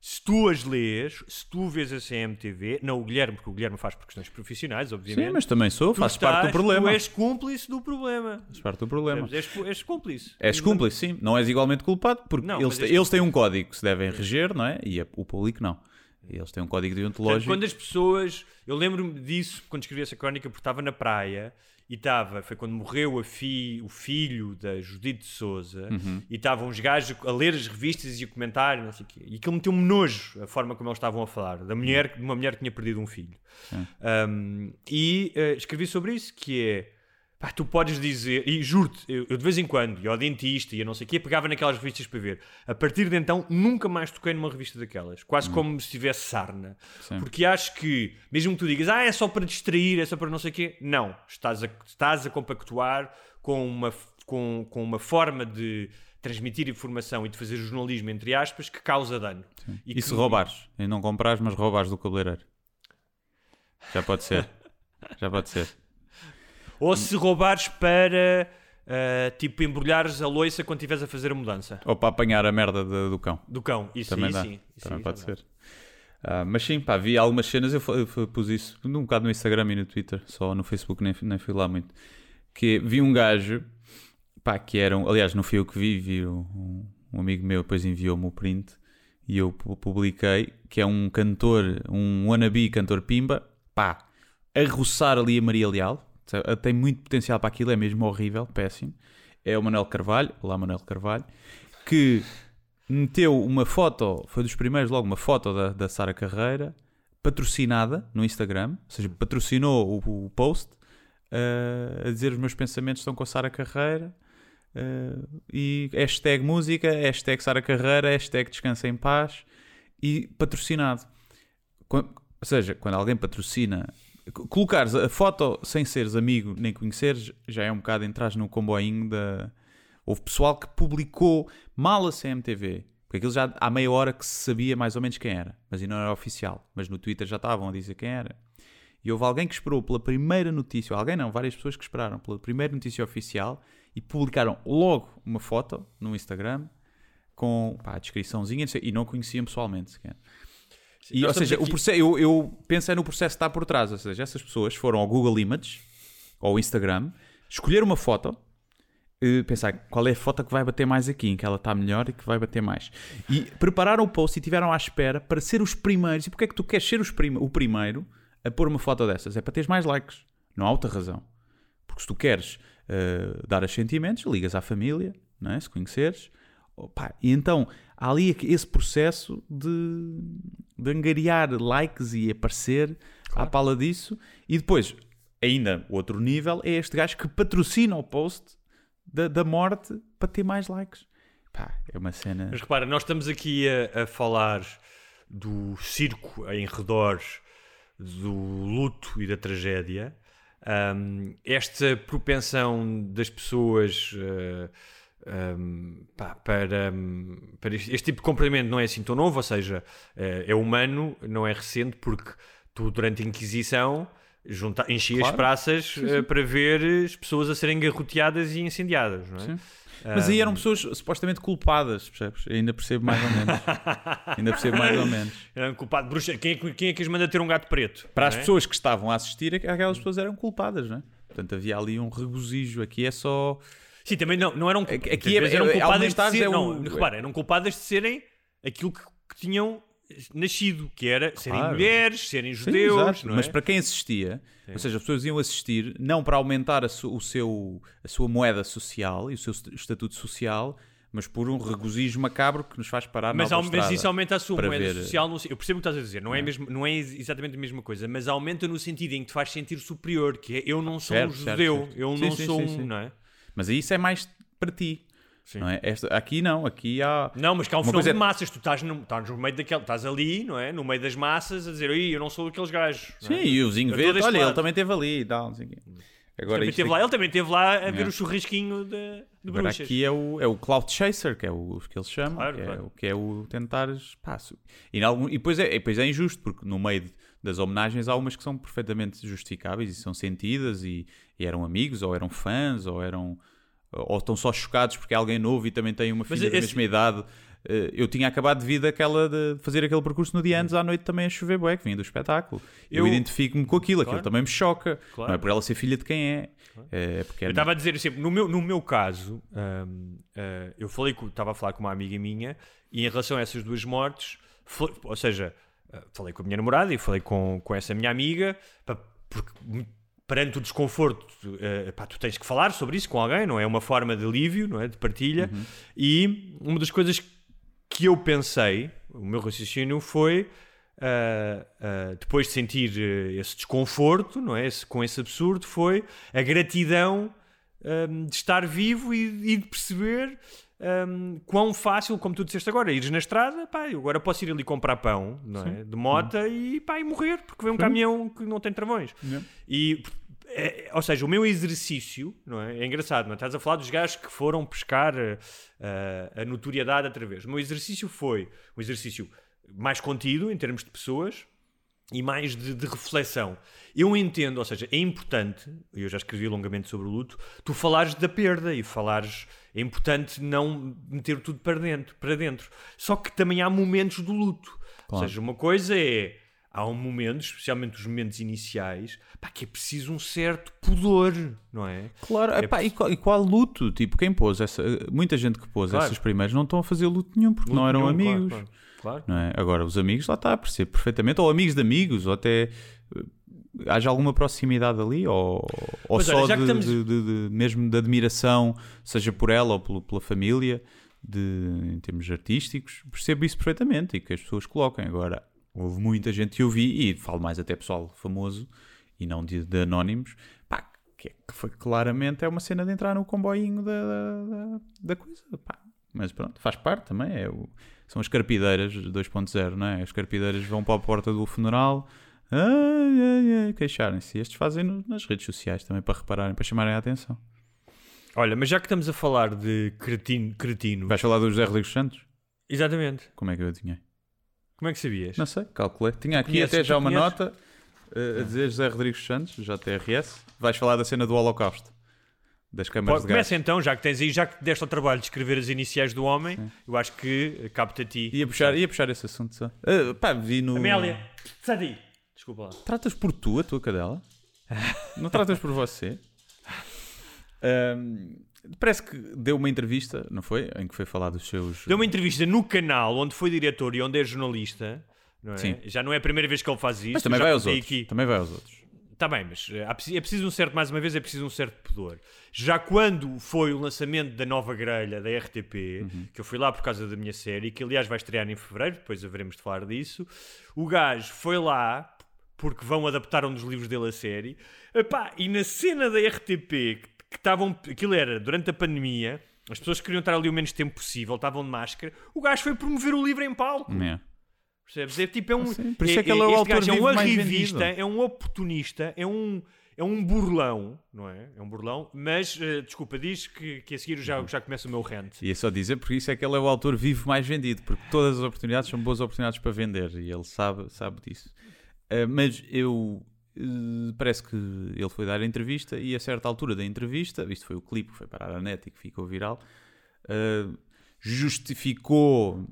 se tu as lês, se tu vês a CMTV, não o Guilherme, porque o Guilherme faz por questões profissionais, obviamente. Sim, mas também sou, faço parte do problema. Tu és cúmplice do problema. Faz parte do problema. És, és cúmplice. És cúmplice, sim. Não és igualmente culpado, porque Não, eles, eles têm um código que se devem reger, não é? E o público não. Eles têm um código Portanto, deontológico. quando as pessoas. Eu lembro-me disso quando escrevi essa crónica, porque estava na praia e estava. Foi quando morreu a fi, o filho da Judite de Souza Uhum. e estavam os gajos a ler as revistas e a comentar, não sei o quê. E aquilo meteu-me nojo a forma como eles estavam a falar, da mulher, de uma mulher que tinha perdido um filho. Um, e eh, escrevi sobre isso, que é. Pá, tu podes dizer, e juro-te, eu, eu de vez em quando ia ao dentista e eu não sei o quê, pegava naquelas revistas para ver. A partir de então, nunca mais toquei numa revista daquelas. Quase como se tivesse sarna. Sim. Porque acho que, mesmo que tu digas, ah, é só para distrair, é só para não sei o quê, não. Estás a, estás a compactuar com uma, com, com uma forma de transmitir informação e de fazer jornalismo, entre aspas, que causa dano. E, que- se roubares? E não comprares, mas roubares do cabeleireiro? Já pode ser. Já pode ser. Ou se roubares para, ah, tipo, embrulhares a loiça quando estiveres a fazer a mudança. Ou para apanhar a merda de- do cão. Do cão. Isso Também dá. sim. Isso Também aí pode dá. ser. Ah, mas sim, pá, vi algumas cenas, eu, eu fa- pus isso um bocado no Instagram e no Twitter, só no Facebook nem, nem fui lá muito. Que vi um gajo, pá, que era, um, aliás, não fui eu que vi, vi um, um amigo meu, depois enviou-me o print e eu pu- publiquei, que é um cantor, um wannabe cantor pimba, pá, a roçar ali a Maria Leal? Tem muito potencial para aquilo, é mesmo horrível, péssimo. É o Manuel Carvalho, olá Manuel Carvalho, que meteu uma foto, foi dos primeiros logo, uma foto da, da Sara Carreira, patrocinada no Instagram, ou seja, patrocinou o, o post eh, a dizer os meus pensamentos estão com a Sara Carreira eh, e hashtag música, hashtag Sara Carreira, hashtag descansa em paz e patrocinado. Quan- ou seja, quando alguém patrocina, colocares a foto sem seres amigo nem conheceres, já é um bocado entrar no comboinho da. Houve pessoal que publicou mal a CMTV, porque aquilo já há meia hora que se sabia mais ou menos quem era, mas ainda não era oficial. Mas no Twitter já estavam a dizer quem era. E houve alguém que esperou pela primeira notícia, alguém não, várias pessoas que esperaram pela primeira notícia oficial e publicaram logo uma foto no Instagram com pá, a descriçãozinha e não conheciam pessoalmente sequer. E, ou seja, estamos o aqui- processo, eu, eu pensei no processo que está por trás. Ou seja, essas pessoas foram ao Google Images ou ao Instagram, escolher uma foto, eh, pensar qual é a foto que vai bater mais aqui, em que ela está melhor e que vai bater mais. E prepararam o post e tiveram à espera para ser os primeiros. E porquê é que tu queres ser prim- o primeiro a pôr uma foto dessas? É para teres mais likes. Não há outra razão. Porque se tu queres eh, dar os sentimentos, ligas à família, não é? se conheceres. Opa, e então há ali esse processo de, de angariar likes e aparecer à pala disso. E depois, ainda outro nível, é este gajo que patrocina o post da, da morte para ter mais likes. Pá, é uma cena. Mas repara, nós estamos aqui a, a falar do circo em redor do luto e da tragédia. Ahm, esta propensão das pessoas eh, ahm, pá, para, para este, este tipo de comportamento não é assim tão novo, ou seja, eh, é humano, não é recente, porque tu, durante a Inquisição, junta, enchias Claro. praças eh, para ver as pessoas a serem garroteadas e incendiadas, não é? Sim. Mas aí eram pessoas supostamente culpadas, percebes? Eu ainda percebo mais ou menos. ainda percebo mais ou menos. Era um culpado de bruxa. Quem é, que- quem é que os manda ter um gato preto? Para as é? pessoas que estavam a assistir, aquelas pessoas eram culpadas, não é? Portanto, havia ali um regozijo. Aqui é só. Sim, também não, não eram, Aqui aqui é- eram é- culpadas de aumentares ser, é não, o- repara, eram culpadas de serem aquilo que, que tinham nascido, que era serem Claro. mulheres, serem Sim, judeus, não é? Mas para quem assistia, ou seja, as pessoas iam assistir não para aumentar a, su- o seu, a sua moeda social e o seu est- estatuto social, mas por um regozijo macabro que nos faz parar Mas, na mas isso aumenta a sua moeda ver- social. No, eu percebo o que estás a dizer, não é, mesmo, não é ex- exatamente a mesma coisa, mas aumenta no sentido em que te faz sentir superior, que é eu não sou Certo, um certo, judeu, certo. eu Sim, não sim, sou sim, um, sim. não é? Mas isso é mais para ti. Não é? Esta- aqui não, aqui há. Não, mas que há um Uma fenómeno é- de massas, tu estás no, estás no meio daquele, estás ali, não é? No meio das massas a dizer, "Ih, eu não sou daqueles gajos. não Sim, é? e o vizinho vê, olha, ele lado. também esteve ali e tal. Agora, Também teve aqui- lá, ele também esteve lá a ver É. o churrasquinho de, de Agora bruxas. aqui é o, é o Cloud Chaser, que é o que eles chamam, Claro, que, É, claro. o, que é o tentares. Pá, su- e, algum- e depois, é, depois é injusto, porque no meio de- das homenagens há umas que são perfeitamente justificáveis e são sentidas, e, e eram amigos, ou eram fãs, ou eram. Ou estão só chocados porque é alguém novo e também tem uma filha da esse- mesma idade. Eh, Eu tinha acabado de vir daquela de fazer aquele percurso no dia antes à noite também a chover bué, que vinha do espetáculo. Eu, Eu- identifico-me com aquilo, Claro. aquilo também me choca. Claro. Não é por ela ser filha de quem é. É porque é Eu estava a dizer sempre, no meu, no meu caso, hum, ah, eu falei estava a falar com uma amiga minha e em relação a essas duas mortes, foi- ou seja, falei com a minha namorada e falei com, com essa minha amiga, porque perante o desconforto, ah, pá, tu tens que falar sobre isso com alguém, não é? Uma forma de alívio, não é? De partilha. E uma das coisas que eu pensei, o meu raciocínio foi ah, ah, depois de sentir esse desconforto, não é? Esse- com esse absurdo, foi a gratidão de estar vivo e, e de perceber ahm, quão fácil, como tu disseste agora, ires na estrada, pá, eu agora posso ir ali comprar pão, não é? De mota e, pá, e morrer, porque vem um caminhão que não tem travões. E, é, ou seja, o meu exercício, não é? É engraçado, não é? Estás a falar dos gajos que foram pescar eh, a notoriedade através. O meu exercício foi um exercício mais contido em termos de pessoas e mais de, de reflexão. Eu entendo, ou seja, é importante, eu já escrevi longamente sobre o luto, tu falares da perda e falares. É importante não meter tudo para dentro, para dentro. Só que também há momentos do luto. Ou seja, uma coisa é. Há um momento, especialmente os momentos iniciais, pá, que é preciso um certo pudor, não é? Claro, É epá, e, qual, e qual luto? Tipo, quem pôs essa. Muita gente que pôs Claro. esses primeiros não estão a fazer luto nenhum porque não eram Luto nenhum, amigos. Claro, claro. Não é? Agora, os amigos lá está a perceber perfeitamente, ou amigos de amigos, ou até eh, haja alguma proximidade ali, ou, ou só olha, de, estamos- de- de- mesmo de admiração, seja por ela ou pelo- pela família, de, em termos artísticos, percebo isso perfeitamente e que as pessoas coloquem. Agora, houve muita gente que eu vi, e falo mais até pessoal famoso e não de, de anónimos, pá, que, que foi claramente é uma cena de entrar no comboinho da, da, da- coisa, pá. Mas pronto, faz parte também, é o- são as carpideiras 2.0, não é? As carpideiras vão para a porta do funeral, queixarem-se. Estes fazem nas redes sociais também para repararem, para chamarem a atenção. Olha, mas já que estamos a falar de cretino, cretino Vais falar do José Rodrigues Santos? exatamente, Como é que eu adivinhei? Como é que sabias? Não sei, calculei. Tinha aqui conheces, até já uma conheces? nota eh, a dizer José Rodrigues Santos, JRS. Vais falar da cena do Holocausto, das câmaras Pode, de gás. começa então, já que tens aí, já que deste ao trabalho de escrever as iniciais do homem, eu acho que eh, capta a ti. Ia puxar, ia puxar esse assunto só. Eh, pá, vi no. Amélia. Desculpa lá. Tratas por tu, a tua cadela? Não tratas por você? Ahm, parece que deu uma entrevista, não foi? Em que foi falar dos seus. Deu uma entrevista no canal onde foi diretor e onde é jornalista. Não é? Sim. Já não é a primeira vez que ele faz isso. Mas também vai aos outros. Aqui. Também vai aos outros. Está bem, mas eh, é preciso um certo, mais uma vez, é preciso um certo pudor. Já quando foi o lançamento da nova grelha da RTP, que eu fui lá por causa da minha série, que aliás vai estrear em fevereiro, depois haveremos de falar disso, o gajo foi lá porque vão adaptar um dos livros dele a série, Epá, e na cena da RTP, que que estavam, aquilo era durante a pandemia, as pessoas queriam estar ali o menos tempo possível, estavam de máscara, o gajo foi promover o livro em palco. É. Percebes? É tipo, é um. sim. Por isso é que ele é o autor gajo é um arrivista, vendido. é um oportunista, é um, é um burlão, não é? É um burlão, mas eh, desculpa, diz que, que a seguir já, já começa o meu rant. E é só dizer porque isso é que ele é o autor vivo mais vendido, porque todas as oportunidades são boas oportunidades para vender e ele sabe, sabe disso. Ah, mas eu parece que ele foi dar a entrevista e a certa altura da entrevista, isto foi o clipe que foi parar a net e que ficou viral, ah, justificou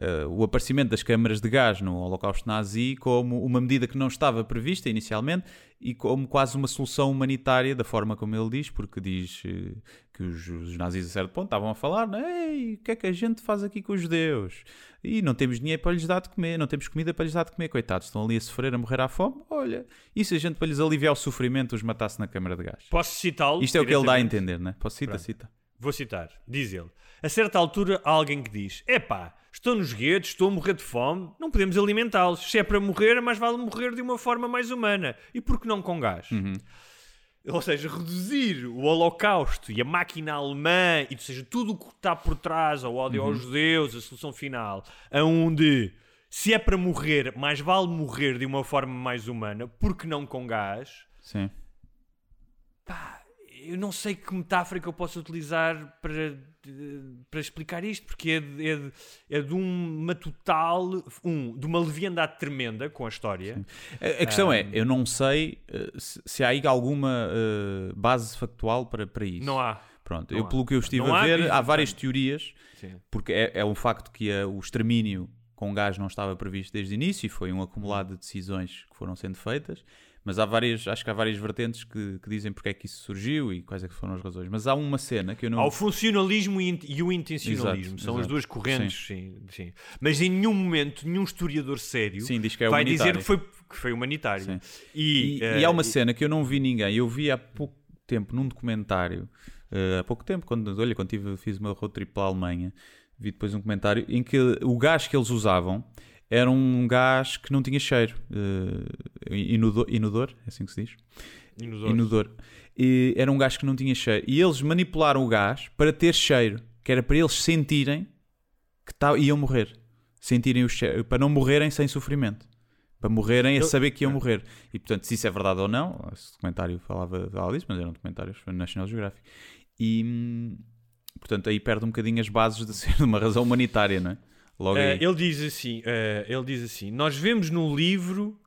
ah, o aparecimento das câmaras de gás no Holocausto Nazi como uma medida que não estava prevista inicialmente e como quase uma solução humanitária, da forma como ele diz, porque diz eh, que os, os nazis a certo ponto estavam a falar, Ei, o que é que a gente faz aqui com os judeus? E não temos dinheiro para lhes dar de comer, não temos comida para lhes dar de comer, coitados, estão ali a sofrer, a morrer à fome. Olha, e se a gente para lhes aliviar o sofrimento os matasse na câmara de gás? Posso citá-lo? Isto é o que ele dá a entender, né? Posso citar, cita. Vou citar. Diz ele. A certa altura há alguém que diz: Epá, estou nos guetos, estou a morrer de fome, não podemos alimentá-los. Se é para morrer, é mais vale morrer de uma forma mais humana. E por que não com gás? Ou seja, reduzir o holocausto e a máquina alemã e ou seja, tudo o que está por trás, o ódio aos judeus, a solução final, a um de se é para morrer, mais vale morrer de uma forma mais humana, porque não com gás? Sim. eu não sei que metáfora que eu posso utilizar para, para explicar isto, porque é de, é de- é de uma total, um, de uma leviandade tremenda com a história. A, a questão é, eu não sei eh, se, se há aí alguma eh, base factual para, para isso. Não há. Pronto, Não eu há. pelo que eu estive Não a há, ver, há não várias teorias, Sim. porque é, é um facto que eh, o extermínio com gás não estava previsto desde o início e foi um acumulado de decisões que foram sendo feitas, mas há várias, acho que há várias vertentes que, que dizem porque é que isso surgiu e quais é que foram as razões. Mas há uma cena que eu não... Há o funcionalismo e e o intencionalismo. Exato, São as exato. duas correntes, sim. Sim, Mas em nenhum momento, nenhum historiador sério Sim, diz que é vai dizer que foi, que foi humanitário. Sim. E, E, eh, e há uma cena que eu não vi ninguém. Eu vi há pouco tempo num documentário, eh, há pouco tempo, quando, olha, quando tive, fiz uma road trip pela Alemanha, vi depois um comentário em que o gás que eles usavam era um gás que não tinha cheiro. Uh, inodor, inodor, é assim que se diz? Inodor. Inodor. E era um gás que não tinha cheiro. E eles manipularam o gás para ter cheiro, que era para eles sentirem que tá, iam morrer. Sentirem o cheiro, para não morrerem sem sofrimento. Para morrerem a saber que iam morrer. E portanto, se isso é verdade ou não, esse documentário falava, falava disso, mas era um documentário, foi National Geographic. E hum, portanto, aí perde um bocadinho as bases de ser uma razão humanitária, não é? Logo aí. ele diz assim, eh, ele diz assim, nós vemos no livro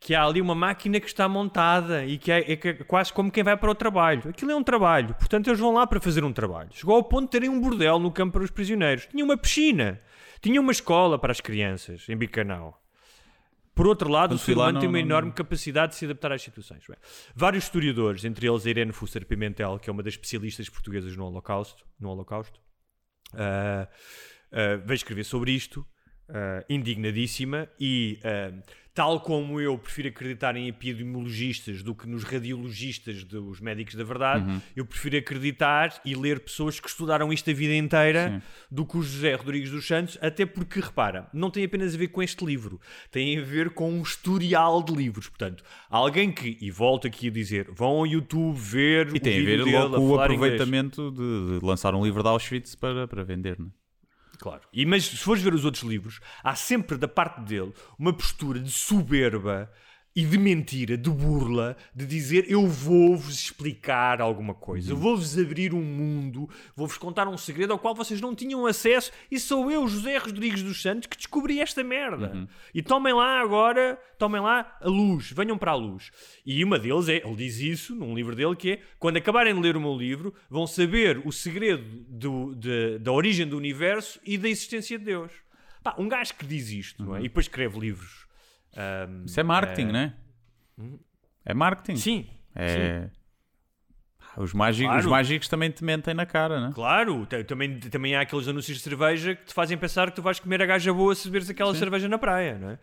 que há ali uma máquina que está montada e que é, é é quase como quem vai para o trabalho. Aquilo é um trabalho, portanto eles vão lá para fazer um trabalho. Chegou ao ponto de terem um bordel no campo para os prisioneiros. Tinha uma piscina, tinha uma escola para as crianças em Bicanal. Por outro lado, Quando o ser humano não- tem uma não- enorme capacidade de se adaptar às situações. Bem, vários historiadores, entre eles a Irene Fusser Pimentel, que é uma das especialistas portuguesas no Holocausto, no Holocausto ah, ah, veio escrever sobre isto, ah, indignadíssima, e ah, tal como eu prefiro acreditar em epidemiologistas do que nos radiologistas dos médicos da verdade, Uhum. eu prefiro acreditar e ler pessoas que estudaram isto a vida inteira Sim. do que o José Rodrigues dos Santos, até porque, repara, não tem apenas a ver com este livro, tem a ver com um historial de livros. Portanto, alguém que, e volto aqui a dizer, vão ao YouTube ver E o tem a ver dele logo com o aproveitamento de, de lançar um livro de Auschwitz para, para vender, não é? Claro. E, mas se fores ver os outros livros, há sempre da parte dele uma postura de soberba e de mentira, de burla, de dizer eu vou-vos explicar alguma coisa, eu vou-vos abrir um mundo, vou-vos contar um segredo ao qual vocês não tinham acesso e sou eu, José Rodrigues dos Santos, que descobri esta merda. E tomem lá agora, tomem lá a luz, venham para a luz. E uma deles é, ele diz isso num livro dele, que é quando acabarem de ler o meu livro, vão saber o segredo do- de- da origem do universo e da existência de Deus. Pá, um gajo que diz isto, não é? E depois escreve livros. Ahm, Isso é marketing, não é? É marketing. Sim, É... Os, mágicos, Claro. os mágicos também te mentem na cara, não é? Claro, também, também há aqueles anúncios de cerveja que te fazem pensar que tu vais comer a gaja boa se beberes aquela cerveja na praia, não é?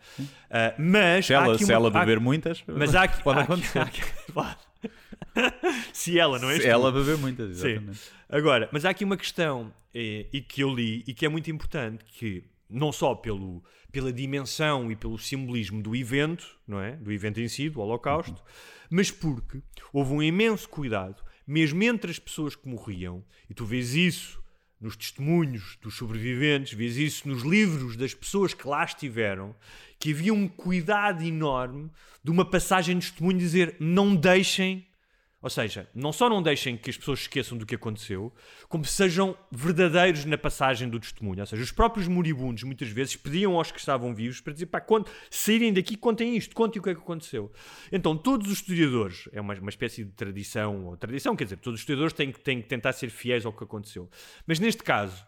Ah, mas Se há ela, aqui se uma- ela há- beber muitas, mas há aqui, pode há aqui- acontecer. há aqui- se ela, não é? Se ela beber muitas, Sim. exatamente. Agora, mas há aqui uma questão eh, e que eu li e que é muito importante, que não só pelo, pela dimensão e pelo simbolismo do evento, não é? Do evento em si, do Holocausto, mas porque houve um imenso cuidado, mesmo entre as pessoas que morriam, e tu vês isso nos testemunhos dos sobreviventes, vês isso nos livros das pessoas que lá estiveram, que havia um cuidado enorme de uma passagem de testemunho dizer não deixem ou seja, não só não deixem que as pessoas esqueçam do que aconteceu, como sejam verdadeiros na passagem do testemunho. Ou seja, os próprios moribundos muitas vezes pediam aos que estavam vivos para dizer, pá, conte, saírem daqui, contem isto, contem o que é que aconteceu. Então, todos os historiadores, é uma, uma espécie de tradição, ou tradição, quer dizer, todos os historiadores têm, têm que tentar ser fiéis ao que aconteceu. Mas neste caso,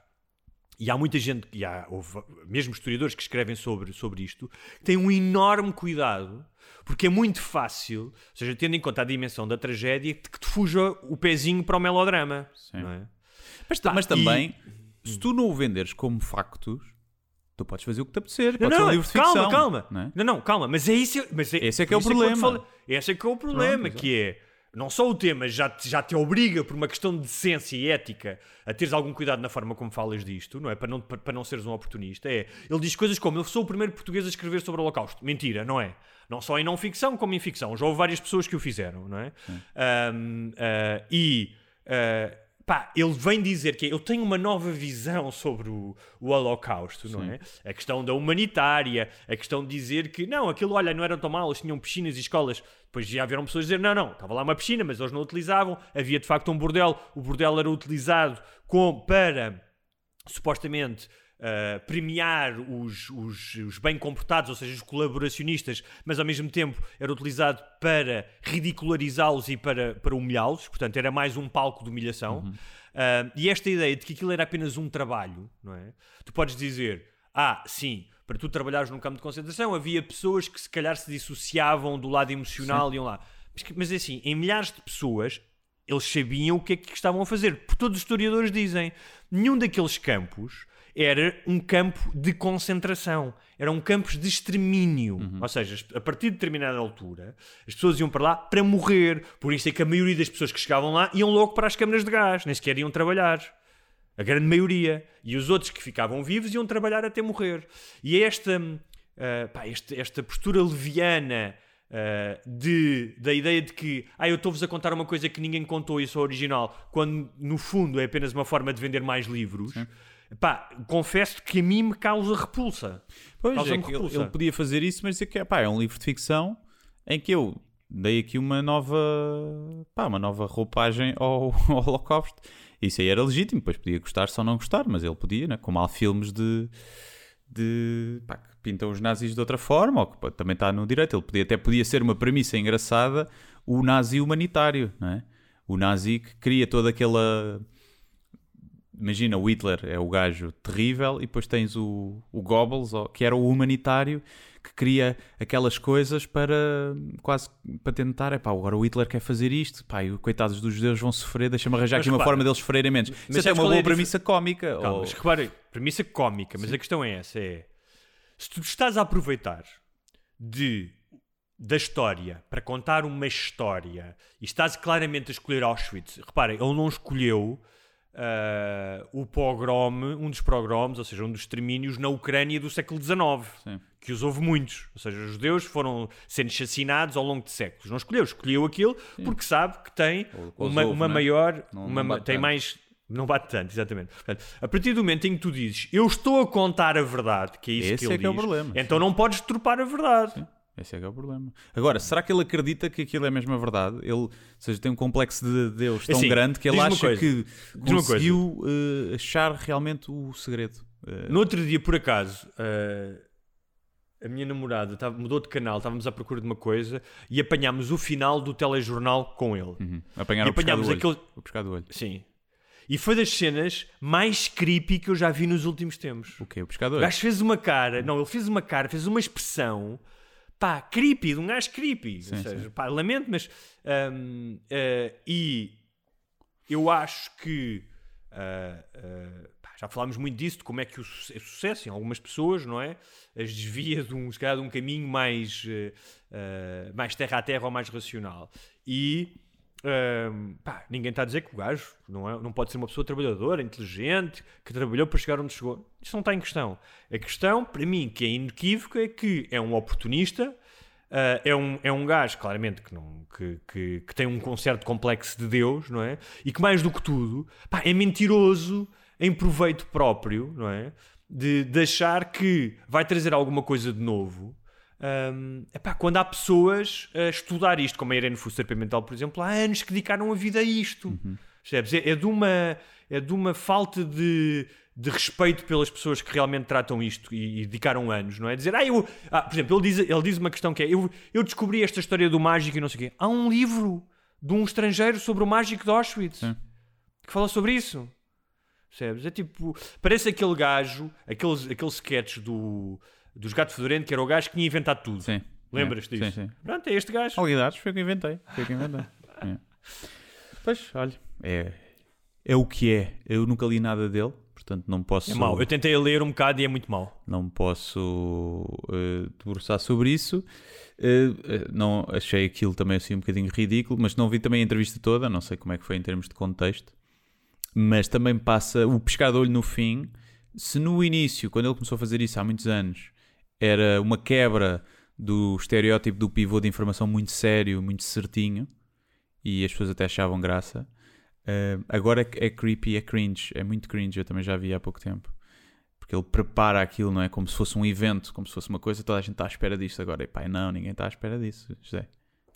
e há muita gente, e há houve mesmo historiadores que escrevem sobre, sobre isto, que têm um enorme cuidado, porque é muito fácil, ou seja, tendo em conta a dimensão da tragédia, que te fuja o pezinho para o melodrama. Sim. Não é? Mas, mas também, e- se tu não o venderes como factos, tu podes fazer o que te apetecer. Não, não, um calma, calma. não é? Não, não, calma. Mas é isso. Mas é, Esse é que é o te problema. Esse é que é o problema, Pronto, que é não só o tema já te, já te obriga por uma questão de decência e ética a teres algum cuidado na forma como falas disto, não é? Para não, para, para não seres um oportunista. É, ele diz coisas como eu sou o primeiro português a escrever sobre o Holocausto. Mentira, não é? Não só em não ficção como em ficção. Já houve várias pessoas que o fizeram, não é? Ahm, ah, e ah, pá, ele vem dizer que eu tenho uma nova visão sobre o, o Holocausto, não é? A questão da humanitária, a questão de dizer que não, aquilo, olha, não era tão mal, eles tinham piscinas e escolas. Depois já haveram pessoas dizer, não, não, estava lá uma piscina, mas eles não utilizavam. Havia de facto um bordel, o bordel era utilizado com, para supostamente uh, premiar os, os, os bem comportados, ou seja, os colaboracionistas, mas ao mesmo tempo era utilizado para ridicularizá-los e para, para humilhá-los, portanto era mais um palco de humilhação. Uh, e esta ideia de que aquilo era apenas um trabalho, não é? Tu podes dizer, ah, sim, para tu trabalhares num campo de concentração havia pessoas que se calhar se dissociavam do lado emocional e iam lá. Mas, mas assim, em milhares de pessoas eles sabiam o que é que estavam a fazer. Por todos os historiadores dizem, nenhum daqueles campos era um campo de concentração. Eram campos de extermínio. Ou seja, a partir de determinada altura, as pessoas iam para lá para morrer. Por isso é que a maioria das pessoas que chegavam lá iam logo para as câmaras de gás, nem sequer iam trabalhar. A grande maioria. E os outros que ficavam vivos iam trabalhar até morrer. E é esta, uh, pá, este- esta postura leviana uh, de, da ideia de que ah, eu estou-vos a contar uma coisa que ninguém contou e sou original, quando no fundo é apenas uma forma de vender mais livros. Pá, confesso que a mim me causa repulsa. Pois é, Causa-me que ele, repulsa. ele podia fazer isso, mas dizer que pá, é um livro de ficção em que eu dei aqui uma nova, pá, uma nova roupagem ao, ao Holocausto. Isso aí era legítimo, depois podia gostar só não gostar, mas ele podia, né? como há filmes de, de pá, que pintam os nazis de outra forma, ou que pá, também está no direito. Ele podia, até podia ser uma premissa engraçada, o nazi humanitário, não é? O nazi que cria toda aquela imagina, o Hitler é o gajo terrível e depois tens o, o Goebbels, que era o humanitário, que cria aquelas coisas para quase para tentar, é pá, agora o Hitler quer fazer isto, pá, e os coitados dos judeus vão sofrer, deixa-me arranjar Mas aqui uma repara, forma deles sofrerem menos. mas Isso até é uma é boa dif- premissa cómica. Calma, ou- mas repara, premissa cómica, mas a questão é essa: é se tu estás a aproveitar de da história para contar uma história e estás claramente a escolher Auschwitz, repara, ele não escolheu ah, o pogrom, um dos pogroms, ou seja, um dos extermínios na Ucrânia do século XIX, Sim. que os houve muitos, ou seja, os judeus foram sendo assassinados ao longo de séculos. Não escolheu, escolheu aquilo porque sabe que tem uma, houve, uma né? maior, Não- uma, não bate tem tanto. mais não bate tanto, exatamente. Portanto, a partir do momento em que tu dizes eu estou a contar a verdade, que é isso Esse que ele é que é o diz, problema, então não podes tropar a verdade. Esse é que é o problema. Agora, será que ele acredita que aquilo é mesmo a verdade? Ele, ou seja, tem um complexo de Deus tão Assim, grande que ele acha coisa. que conseguiu eh, achar realmente o segredo. Eh, No outro dia, por acaso, eh, a minha namorada tava- mudou de canal, estávamos à procura de uma coisa e apanhámos o final do telejornal com ele. uhum. Apanharam E o apanhámos olho. aquele- O pescado do olho. Sim. E foi das cenas mais creepy que eu já vi nos últimos tempos. O quê? O pescado do O gajo fez uma cara, não, ele fez uma cara, fez uma expressão, pá, creepy, de um gajo creepy. Sim, Ou seja, sim. pá, lamento, mas. hum, eh, e eu acho que. ah, ah, pá, já falámos muito disso, de como é que o su- é sucesso em algumas pessoas, não é? As desvia de um, se calhar, de um caminho mais, mais terra a terra ou mais racional. E. hum, pá, ninguém está a dizer que o gajo não, é, não pode ser uma pessoa trabalhadora, inteligente, que trabalhou para chegar onde chegou. Isso não está em questão. A questão, para mim, que é inequívoca, é que é um oportunista, ah, é, um, é um gajo, claramente, que, não, que, que, que tem um concerto complexo de Deus, não é? E que, mais do que tudo, pá, é mentiroso em proveito próprio, não é? De, de achar que vai trazer alguma coisa de novo. Ahm, epá, quando há pessoas a estudar isto, como a Irene Fuster Pimentel, por exemplo, há anos que dedicaram a vida a isto. Percebes? É, é de uma, é de uma falta de, de respeito pelas pessoas que realmente tratam isto e, e dedicaram anos, não é? Dizer, ah, eu. Ah, por exemplo, ele diz, ele diz uma questão que é: eu, eu descobri esta história do mágico e não sei o quê. Há um livro de um estrangeiro sobre o mágico de Auschwitz que fala sobre isso. Percebes? É tipo, parece aquele gajo, aqueles, aqueles sketches do, dos Gato Fedorento, que era o gajo que tinha inventado tudo. Sim. Lembras-te É. disso? Sim, sim. Pronto, é este gajo. Alguidades foi o que inventei. Foi o que inventei. É. Pois, olha, é, é o que é. Eu nunca li nada dele, portanto não posso. É mau. Eu tentei ler um bocado e é muito mau. Não posso eh, debruçar sobre isso. Eh, não achei aquilo também assim um bocadinho ridículo, mas não vi também a entrevista toda. Não sei como é que foi em termos de contexto, mas também passa o pescado olho no fim. Se no início, quando ele começou a fazer isso há muitos anos, era uma quebra do estereótipo do pivô de informação muito sério, muito certinho, e as pessoas até achavam graça. eh, agora é, é creepy, é cringe, é muito cringe. Eu também já vi há pouco tempo porque ele prepara aquilo, não é? Como se fosse um evento, como se fosse uma coisa, toda a gente está à espera disto agora. E pá, não, ninguém está à espera disso, José.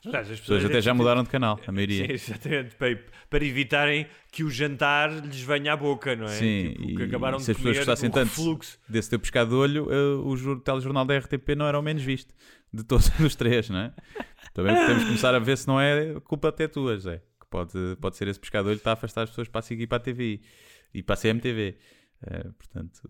As pessoas até já mudaram de canal, a maioria. Sim, exatamente. Para, para evitarem que o jantar lhes venha à boca, não é? Sim, Tipo, que acabaram se de as pessoas comer gostassem tanto refluxo. desse teu pescado de olho, eh, o jor- telejornal da RTP não era o menos visto de todos os três, não é? Também podemos começar a ver se não é culpa até tua, José. Que pode, pode ser esse pescado de olho que está a afastar as pessoas para e para a TV e para a CMTV. Eh, portanto,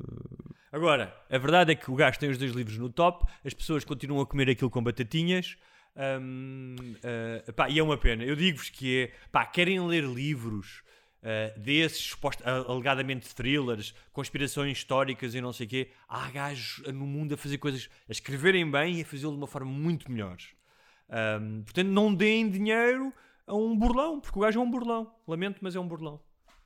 Agora, a verdade é que o gajo tem os dois livros no top, as pessoas continuam a comer aquilo com batatinhas. Hum, ah, pá, e é uma pena. Eu digo-vos que é, pá, querem ler livros ah, desses, suposto- ah, alegadamente thrillers, conspirações históricas e não sei o quê. Há gajos no mundo a fazer coisas, a escreverem bem e a fazê-lo de uma forma muito melhor. Hum, portanto, não deem dinheiro a um burlão, porque o gajo é um burlão. Lamento, mas é um burlão.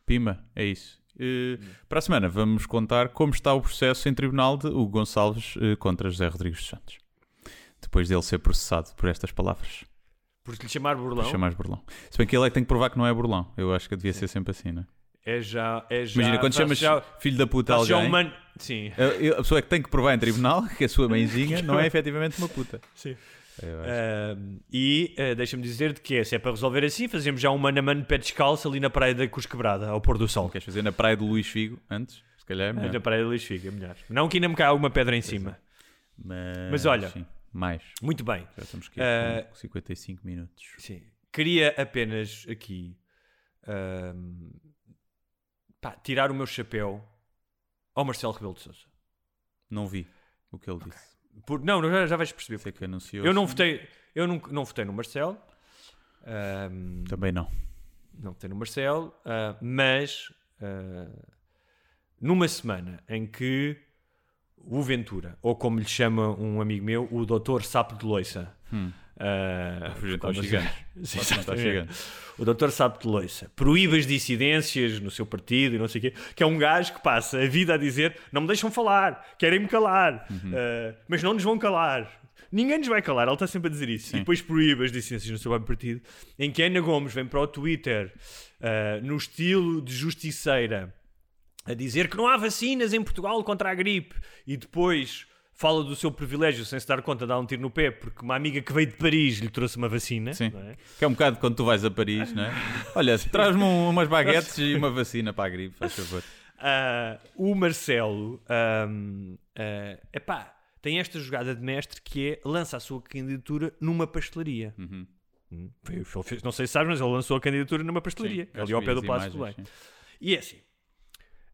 Pima, é isso. Uh, para a semana vamos contar como está o processo em tribunal de Hugo Gonçalves uh, contra José Rodrigues dos Santos. Depois dele ser processado por estas palavras. Por lhe chamar burlão. Por chamar burlão. Se bem que ele é que tem que provar que não é burlão. Eu acho que devia ser sempre assim, não é? É já. É já Imagina, quando chamas já, filho da puta a já alguém, um man... Sim. a, a pessoa é que tem que provar em tribunal que a sua mãezinha não é efetivamente uma puta. Sim. Ahm, e eh, deixa-me dizer-te que é, se é para resolver assim, fazemos já um mano a mano pé descalço ali na praia da Cruz Quebrada, ao pôr do sol. Queres fazer na praia do Luís Figo antes? Se calhar é melhor. Na praia de Luís Figa, é melhor. Não que ainda me caia alguma pedra em cima. Mas, Mas olha- sim, mais. Muito bem. Já estamos aqui Eh, com 55 minutos. Sim. Queria apenas aqui ahm, pá, tirar o meu chapéu ao Marcelo Rebelo de Sousa. Não vi o que ele disse. Por, não, já, já vais perceber. Sei que anunciou. Eu não votei, eu não, não votei no Marcelo. Também não. não votei no Marcelo, ah, mas ah, numa semana em que o Ventura, ou como lhe chama um amigo meu, o Doutor Sapo de Loiça. gigantes. Sim, matar exatamente. O Doutor Sapo de Loiça proíbe as dissidências no seu partido e não sei o quê, que é um gajo que passa a vida a dizer não me deixam falar, querem-me calar, Uhum. ah, mas não nos vão calar. Ninguém nos vai calar, ele está sempre a dizer isso. E depois proíbe as dissidências no seu próprio partido, em que Ana Gomes vem para o Twitter ah, no estilo de justiceira a dizer que não há vacinas em Portugal contra a gripe e depois fala do seu privilégio sem se dar conta, dá um tiro no pé porque uma amiga que veio de Paris lhe trouxe uma vacina. Sim. é? Que é um bocado quando tu vais a Paris, não é? Olha, traz-me um- umas baguetes e uma vacina para a gripe, faz favor. Ah, o Marcelo ahm, ah, epá, tem esta jogada de mestre que é lança a sua candidatura numa pastelaria. Hum, foi- fez- não sei se sabes, mas ele lançou a candidatura numa pastelaria, Sim, ali ao pé do Palácio do sim. E é assim.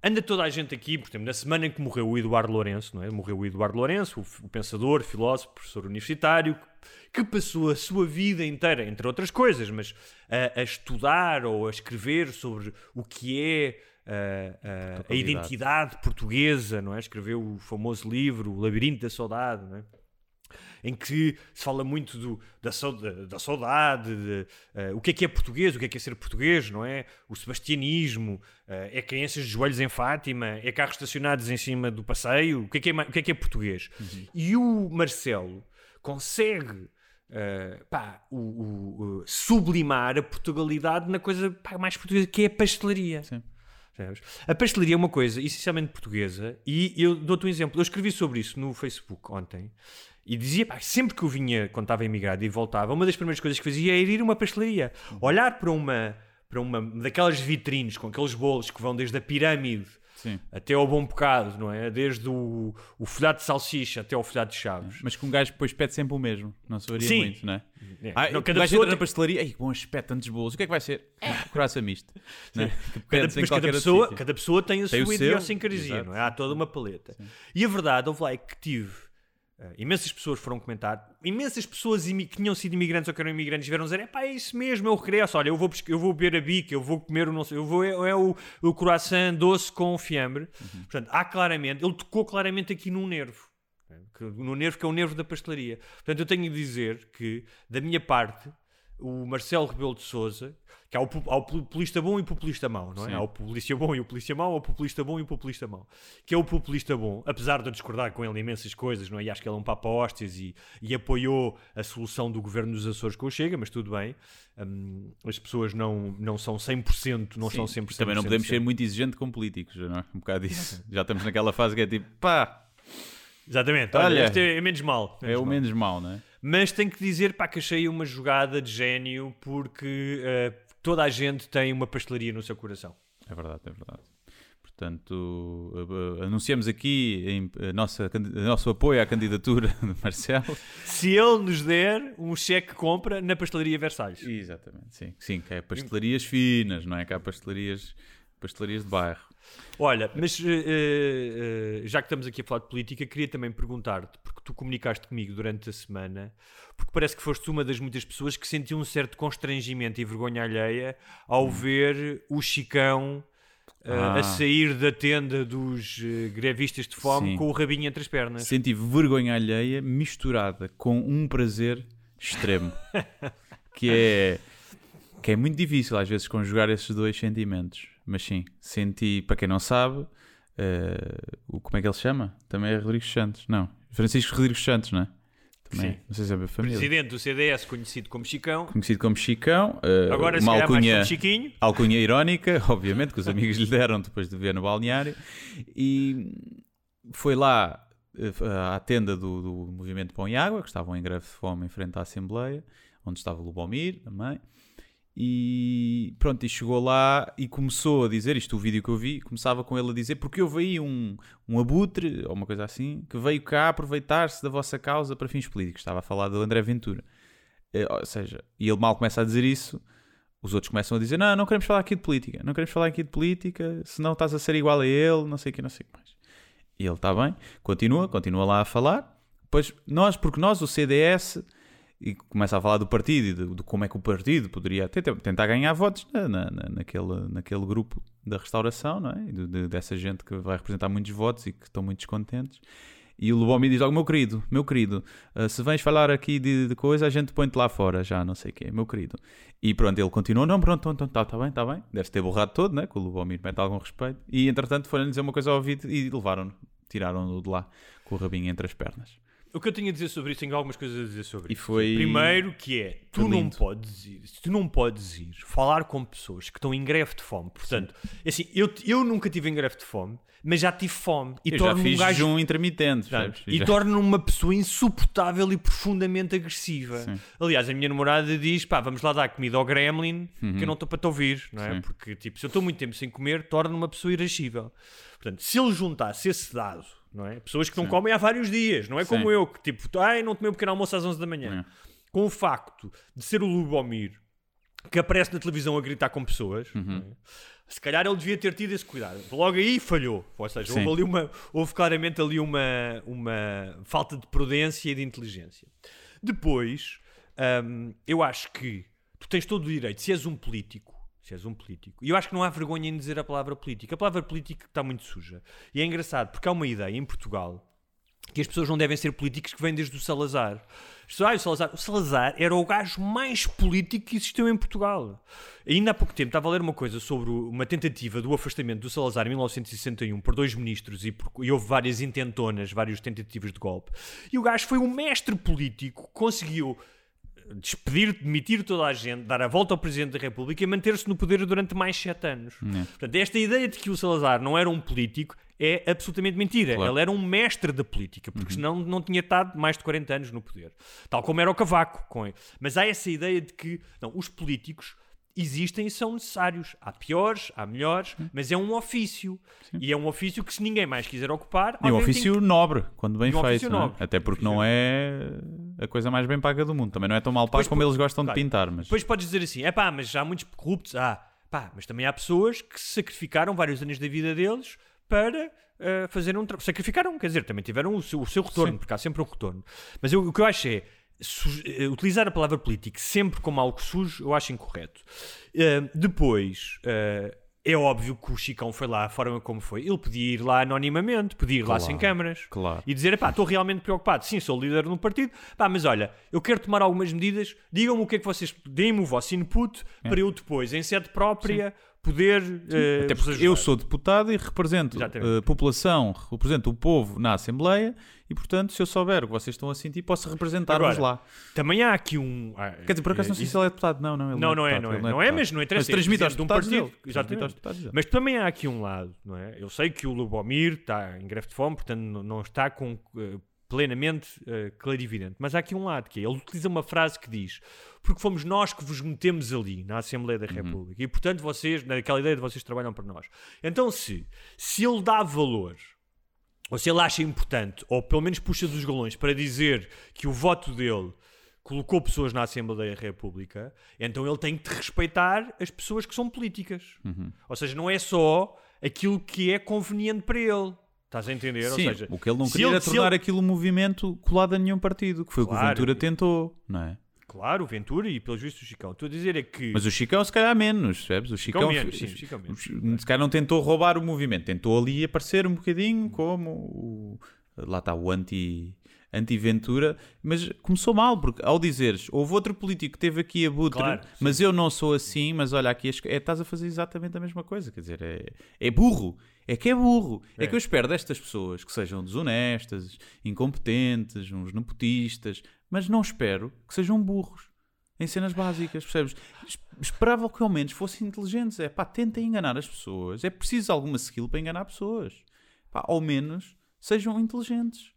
Anda toda a gente aqui, por exemplo, na semana em que morreu o Eduardo Lourenço, não é? Morreu o Eduardo Lourenço, o, pensador, filósofo, professor universitário, que passou a sua vida inteira, entre outras coisas, mas a, a estudar ou a escrever sobre o que é ah, a Totalidade. identidade portuguesa, não é? Escreveu o famoso livro O Labirinto da Saudade, não é? Em que se fala muito do- da, da- da saudade, de, eh, o que é que é português, o que é que é ser português, não é? O sebastianismo, eh, é crianças de joelhos em Fátima, é carros estacionados em cima do passeio, o que é que é, que é, que é português? E o Marcelo consegue eh, pá, o- o- o- sublimar a Portugalidade na coisa pá, mais portuguesa, que é a pastelaria. Sim. A pastelaria é uma coisa essencialmente portuguesa e eu dou-te um exemplo. Eu escrevi sobre isso no Facebook ontem e dizia, pá, sempre que eu vinha, quando estava imigrado e voltava, uma das primeiras coisas que fazia era ir a uma pastelaria. Olhar para uma, para uma daquelas vitrines com aqueles bolos que vão desde a pirâmide Sim. até ao bom bocado, não é? Desde o, o folhado de salsicha até ao folhado de chaves. Mas que um gajo depois pede sempre o mesmo. Não se varia Sim. muito, não é? É. Ah, Não, cada gajo pessoa entra na tem- pastelaria. Ai, que bom aspecto, tantos bolos. O que é que vai ser? É. Coraça misto. Não é? Cada, mas cada pessoa, cada pessoa tem a Tem sua idiosincrasia, não é? Há toda uma paleta. E a verdade, houve lá é que tive. Eh, imensas pessoas foram comentar, imensas pessoas que tinham sido imigrantes ou que eram imigrantes vieram dizer: é pá, é isso mesmo, eu regresso. Olha, eu vou, eu vou beber a bica, eu vou comer o não sei, eu vou, é, é o, o croissant doce com fiambre. Uhum. Portanto, há claramente, ele tocou claramente aqui num nervo. né? que- no nervo que é o nervo da pastelaria. Portanto, eu tenho de dizer que, da minha parte, o Marcelo Rebelo de Souza, que há o, pu- há o populista bom e o populista mau, não é? Sim. Há o populista bom e o populista mau, há o populista bom e o populista mau. Que é o populista bom, apesar de eu discordar com ele imensas coisas, não é? E acho que ele é um papa hóstias e, e apoiou a solução do governo dos Açores com o Chega, mas tudo bem. Hum, as pessoas não, não são 100%, não são 100%. Também não podemos ser sempre. muito exigente com políticos, não é? Um bocado isso. Já estamos naquela fase que é tipo, pá, Exatamente. Olha, Olha, este é, é menos mal. é o mal. menos mau, não é? Mas tenho que dizer pá, que achei uma jogada de gênio porque eh, toda a gente tem uma pastelaria no seu coração. É verdade, é verdade. Portanto, uh, uh, anunciamos aqui a nossa, o nosso apoio à candidatura de Marcelo. Se ele nos der um cheque de compra na pastelaria Versalhes. Exatamente, sim. Sim, que é pastelarias finas, não é? Que há pastelarias, pastelarias de bairro. Olha, mas eh, eh, já que estamos aqui a falar de política, queria também perguntar-te, porque tu comunicaste comigo durante a semana, porque parece que foste uma das muitas pessoas que sentiu um certo constrangimento e vergonha alheia ao ver o Chicão eh, Ah. a sair da tenda dos grevistas de fome Sim. com o rabinho entre as pernas. Senti vergonha alheia misturada com um prazer extremo. que é que é muito difícil às vezes conjugar esses dois sentimentos. Mas sim, senti, para quem não sabe, eh, o, como é que ele se chama? Também é Rodrigues Santos, não, Francisco Rodrigues Santos, não é? Também, Sim. não sei se é a família. Presidente do CDS, conhecido como Chicão. Conhecido como Chicão, eh, Agora, uma mais alcunha, como Chiquinho. alcunha irónica, obviamente, que os amigos lhe deram depois de ver no balneário, e foi lá eh, à tenda do, do Movimento Pão e Água, que estavam em greve de fome em frente à Assembleia, onde estava o Lubomir também, e pronto, e chegou lá e começou a dizer, isto o vídeo que eu vi, começava com ele a dizer, porque houve aí um, um abutre, ou uma coisa assim, que veio cá aproveitar-se da vossa causa para fins políticos. Estava a falar do André Ventura. Eh, Ou seja, e ele mal começa a dizer isso, os outros começam a dizer, não, não queremos falar aqui de política, não queremos falar aqui de política, senão estás a ser igual a ele, não sei o que, não sei o que mais. E ele está bem, continua, continua lá a falar. Depois, nós, porque nós, o CDS, e começa a falar do partido e de, de como é que o partido poderia tentar, tentar ganhar votos na, na- na- naquele, naquele grupo da restauração, não é? De- de- dessa gente que vai representar muitos votos e que estão muito descontentes. E o Lubomir diz logo, meu querido, meu querido, ah, se vens falar aqui de, de coisa, a gente põe-te lá fora, já, não sei o quê, meu querido. E pronto, ele continuou, não, pronto, está tá bem, está bem. Deve-se ter borrado todo, né? Que o Lubomir mete algum respeito. E entretanto foram-lhe dizer uma coisa ao ouvido e levaram-no, tiraram-no de lá com o rabinho entre as pernas. O que eu tenho a dizer sobre isso, tenho algumas coisas a dizer sobre E isso. foi- Primeiro que é, tu não podes ir, tu não podes ir falar com pessoas que estão em greve de fome. Portanto, assim, eu, eu nunca tive em greve de fome, mas já tive fome. E torno-me um gajo jejum intermitente, percebes? e Já- torna uma pessoa insuportável e profundamente agressiva. Sim. Aliás, a minha namorada diz: pá, vamos lá dar comida ao gremlin, Uhum. que eu não estou para te ouvir, não é? Sim. Porque, tipo, se eu estou muito tempo sem comer, torna uma pessoa irascível. Portanto, se ele juntasse esse dado, não é? Pessoas que não comem há vários dias, não é como Sim. eu, que tipo, ai, não tomei um pequeno almoço às 11 da manhã. Com o facto de ser o Lubomir que aparece na televisão a gritar com pessoas, Uhum. é? se calhar ele devia ter tido esse cuidado. Logo aí falhou. Ou seja, Sim. houve, ali uma, houve claramente ali uma, uma falta de prudência e de inteligência. Depois, hum, eu acho que tu tens todo o direito, se és um político, se és um político, e eu acho que não há vergonha em dizer a palavra política. A palavra política está muito suja. E é engraçado, porque há uma ideia em Portugal que as pessoas não devem ser políticos que vêm desde o Salazar. "Ah, o Salazar. O Salazar era o gajo mais político que existiu em Portugal. Ainda há pouco tempo estava a ler uma coisa sobre uma tentativa do afastamento do Salazar em 1961 por dois ministros e, por- e houve várias intentonas, várias tentativas de golpe. E o gajo foi um mestre político, conseguiu despedir, demitir toda a gente, dar a volta ao Presidente da República e manter-se no poder durante mais sete anos. Portanto, esta ideia de que o Salazar não era um político é absolutamente mentira. Claro. Ele era um mestre da política, porque senão não tinha estado mais de 40 anos no poder. Tal como era o Cavaco. Com ele. Mas há essa ideia de que não, os políticos existem e são necessários. Há piores, há melhores, mas é um ofício. E é um ofício que se ninguém mais quiser ocupar... E um ofício que- nobre, quando bem um feito. é? nobre. Até porque não é a coisa mais bem paga do mundo. Também não é tão mal pago como eles gostam claro. de pintar. Mas Depois podes dizer assim, é pá, mas há muitos corruptos. Ah, pá, mas também há pessoas que sacrificaram vários anos da vida deles para eh, fazer um trabalho. Sacrificaram, quer dizer, também tiveram o seu, o seu retorno, Sim. porque há sempre um retorno. Mas eu- o que eu acho é, utilizar a palavra político sempre como algo sujo, eu acho incorreto. Eh, depois... eh, é óbvio que o Chicão foi lá, a forma como foi. Ele podia ir lá anonimamente, podia ir lá Claro, sem câmaras claro. e dizer: pá, estou realmente preocupado. Sim, sou líder no partido, pá, mas olha, eu quero tomar algumas medidas. Digam-me o que é que vocês. Deem-me o vosso input para eu depois, em sede própria, poder. eh, Até porque eu ajudar." sou deputado e represento a população, represento o povo na Assembleia e, portanto, se eu souber o que vocês estão a sentir, posso representar-vos lá. Também há aqui um. ah, Quer dizer, por acaso não sei isso- se ele é deputado. Não, não, ele Não, não é, não é. ele Não é, deputado. mas não interessa. Mas transmite é aos de um partido. dele. Exatamente. deputados. Mas também há aqui um lado, não é? Eu sei que o Lubomir está em greve de fome, portanto não- não está com eh, plenamente eh, clarividente. Mas há aqui um lado que é, ele utiliza uma frase que diz porque fomos nós que vos metemos ali na Assembleia da República e portanto vocês, naquela ideia de vocês trabalham para nós. Então se, se ele dá valor ou se ele acha importante, ou pelo menos puxa dos galões para dizer que o voto dele colocou pessoas na Assembleia da República, então ele tem que respeitar as pessoas que são políticas. Uhum. Ou seja, não é só aquilo que é conveniente para ele. Estás a entender? Sim, Ou seja, o que ele não queria era se tornar ele- aquilo um movimento colado a nenhum partido, que foi o que o Claro. Ventura tentou, não é? Claro, o Ventura e pelos vistos o Chicão. Estou a dizer é que... Mas o Chicão, se calhar, menos, percebes? O Chicão, menos, sim, o Chicão menos. se calhar não tentou roubar o movimento, tentou ali aparecer um bocadinho como o, lá está o anti anti-Ventura, mas começou mal, porque ao dizeres, houve outro político que teve aqui a butre, Claro, mas eu não sou assim, mas olha aqui, é, estás a fazer exatamente a mesma coisa, quer dizer, é, é burro, é que é burro. É. que eu espero destas pessoas que sejam desonestas, incompetentes, uns nepotistas, mas não espero que sejam burros. Em cenas básicas, percebes? Es- Esperava que ao menos fossem inteligentes. É pá, tentem enganar as pessoas. É preciso alguma skill para enganar pessoas. Pá, ao menos sejam inteligentes.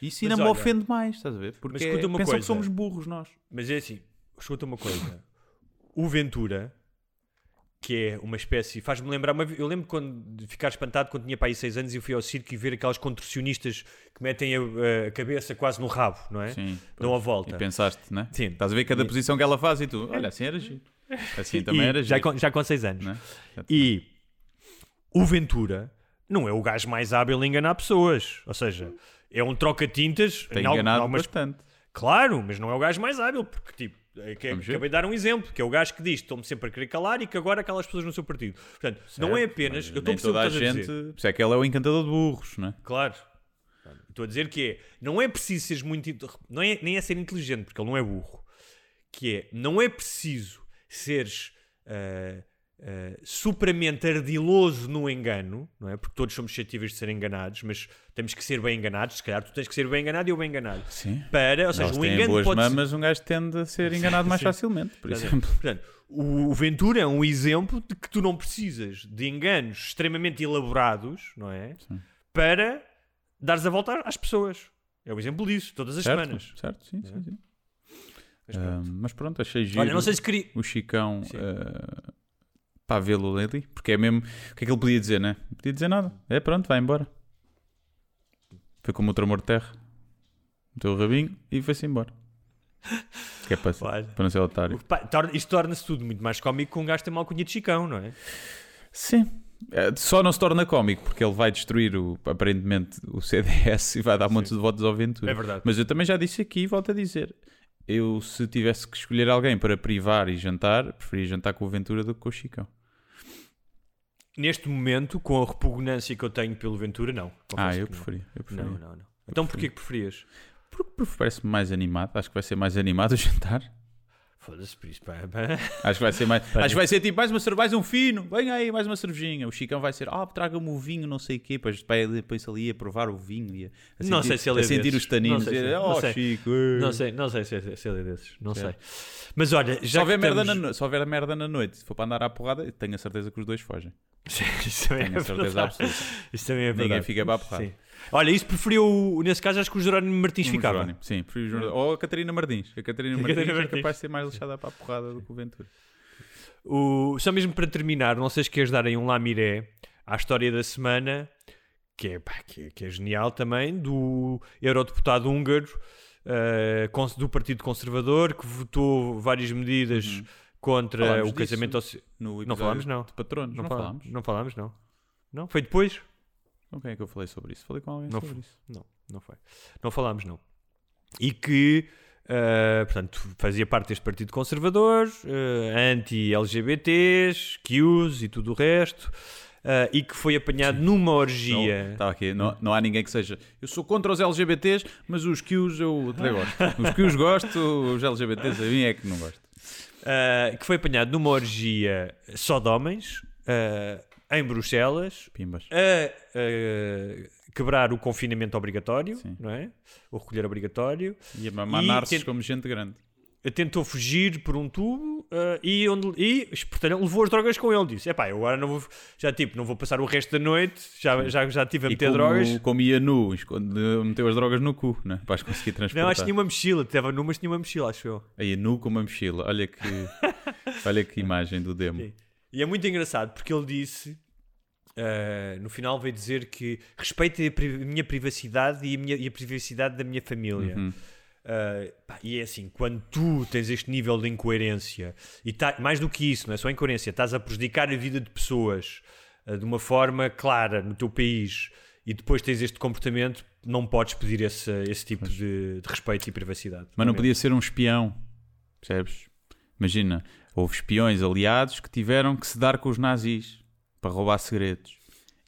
Isso ainda me ofende mais, estás a ver? Porque pensam coisa. que somos burros nós. Mas é assim, escuta uma coisa. O Ventura, que é uma espécie. Faz-me lembrar. Uma, eu lembro quando, de ficar espantado quando tinha para aí 6 anos e eu fui ao circo e ver aquelas contorcionistas que metem a, a cabeça quase no rabo, não é? Sim, Dão a volta. E pensaste, né? Sim. Estás a ver cada posição que ela faz e tu, olha, assim era giro. Assim também E era já, giro. com, já com 6 anos. né? E o Ventura não é o gajo mais hábil em enganar pessoas. Ou seja, é um troca-tintas. Tem enganado algumas- bastante. Claro, mas não é o gajo mais hábil, porque tipo, é que, Vamos ver. acabei de dar um exemplo, que é o gajo que diz estou-me sempre a querer calar e que agora aquelas pessoas no seu partido. Portanto, não é Certo, apenas. Eu estou a nem perceber toda a que gente. Por isso é que ele é o encantador de burros, não é? Claro. Estou a dizer que é. Não é preciso seres muito. Não é, nem é ser inteligente, porque ele não é burro. Que é. Não é preciso seres. ah, ah, superamente ardiloso no engano, não é? Porque todos somos suscetíveis de ser enganados, mas temos que ser bem enganados. Se calhar tu tens que ser bem enganado e eu bem enganado. Sim. Para, ou seja, Eles o engano boas pode ser- mamas, um gajo tende a ser enganado mais Sim. facilmente, por Portanto, exemplo. Portanto, o Ventura é um exemplo de que tu não precisas de enganos extremamente elaborados, não é? Para dares a volta às pessoas. É um exemplo disso, todas as certo, semanas. certo, sim, sim, sim. Mas Ah, pronto. mas pronto, achei giro Olha, não sei se queria. o Chicão Sim. Para vê-lo ali, porque é mesmo. O que é que ele podia dizer, né? Não podia dizer nada. É pronto, vai embora. Foi como o tremor de terra. Meteu o rabinho e foi-se embora. Que é para, Olha. para não ser otário. Pá, torna- isto torna-se tudo muito mais cómico com um gajo tem mal cunha de Chicão, não é? Sim. Eh, Só não se torna cómico porque ele vai destruir o, aparentemente o CDS e vai dar montes de votos ao Ventura. É verdade. Mas eu também já disse aqui e volto a dizer. Eu, se tivesse que escolher alguém para privar e jantar, preferia jantar com o Ventura do que com o Chicão. Neste momento, com a repugnância que eu tenho pelo Ventura, não. Ah, eu preferia. Eu preferia. Não, não, não. Então porquê que preferias? Porque, porque parece-me mais animado. Acho que vai ser mais animado o jantar. Foda-se por isso. pá. Acho que vai ser mais. acho que vai ser tipo mais uma cerveja, mais um fino. Venha aí, mais uma cervejinha. O Chicão vai ser, ah, traga-me o vinho, não sei o quê. Depois, depois ali a provar o vinho e a, a Não sentir, sei se ele é sentir desses. os taninos. Não sei se- não oh, sei. Chico. eh." Não sei, não sei se é, se ele é desses. Não Certo. sei. Mas olha, já Se houver, merda estamos... na no... se houver merda na noite, se for para andar à porrada, tenho a certeza que os dois fogem. Isso também Tenho é a certeza verdade. absoluta. Isso também é Ninguém verdade. fica para a porrada. Sim. Olha, isso preferiu, nesse caso, acho que o Jerónimo Martins Um ficava. Jerónimo, Sim, prefiro o Jerónimo. Ou a Catarina Martins. A Catarina Martins Catarina é Martins. capaz de ser mais lixada para a porrada do que o Ventura. O... Só mesmo para terminar, não sei se queres dar aí um lamiré à história da semana, que é, pá, que é, que é genial também, do eurodeputado húngaro cons- do Partido Conservador, que votou várias medidas contra Uhum. Falámos o casamento... ao- No Não falámos, não. De patronos, não, Não, falámos. não falámos, não. Não? Foi depois? Com quem é que eu falei sobre isso? Falei com alguém Não sobre foi. isso. Não, não foi. Não falámos, não. E que, eh, portanto, fazia parte deste Partido Conservador, eh, anti-LGBTs, Qs e tudo o resto, eh, e que foi apanhado numa orgia. Não, tá aqui, não, não há ninguém que seja. Eu sou contra os LGBTs, mas os Qs eu até gosto. Os Qs gosto, os LGBTs a mim é que não gosto. eh, que foi apanhado numa orgia só de homens, eh, em Bruxelas, Pimbas. a eh, quebrar o confinamento obrigatório, Sim. não é? O recolher obrigatório. E a mamar-se como gente grande. tentou fugir por um tubo eh, e, onde, e portanto, levou as drogas com ele. Disse: Epá, eu agora não vou, já, tipo, não vou passar o resto da noite, já, já, já tive a meter como, drogas. como ia nu, meteu as drogas no cu, né? para as conseguir transportar. Não, acho que tinha uma mochila, estava nu, mas tinha uma mochila, acho eu. Aí nu com uma mochila. Olha que, olha que imagem do demo. Sim. E é muito engraçado porque ele disse. eh, no final veio dizer que respeita a, pri- minha privacidade e a, minha, e a privacidade da minha família. Uhum. Uh, pá, e é assim, quando tu tens este nível de incoerência, e tá, mais do que isso, não é só incoerência, estás a prejudicar a vida de pessoas uh, de uma forma clara no teu país e depois tens este comportamento, não podes pedir esse, esse tipo de, de respeito e privacidade. Mas não podia ser um espião, percebes? Imagina, houve espiões aliados que tiveram que se dar com os nazis para roubar segredos.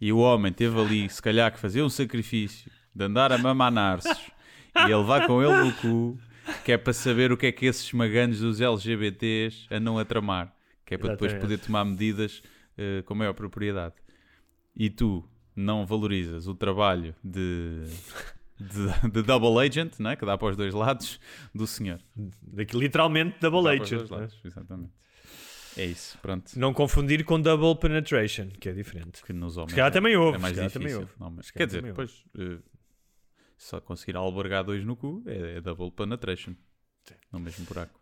E o homem teve ali, se calhar, que fazer um sacrifício de andar a mamar narces e ele vai com ele no cu, que é para saber o que é que esses maganhos dos LGBTs andam a tramar, que é para depois Exatamente. poder tomar medidas eh, com maior propriedade. E tu não valorizas o trabalho de, de, de double agent, né? que dá para os dois lados, do senhor. Daqui literalmente double Dá agent. né? lados, exatamente. É isso, pronto. Não confundir com double penetration, que é diferente. Que nos homens Se calhar também houve, é mais difícil. também houve. Não, mas, quer dizer, depois eh, só conseguir albergar dois no cu é, é double penetration. No mesmo buraco.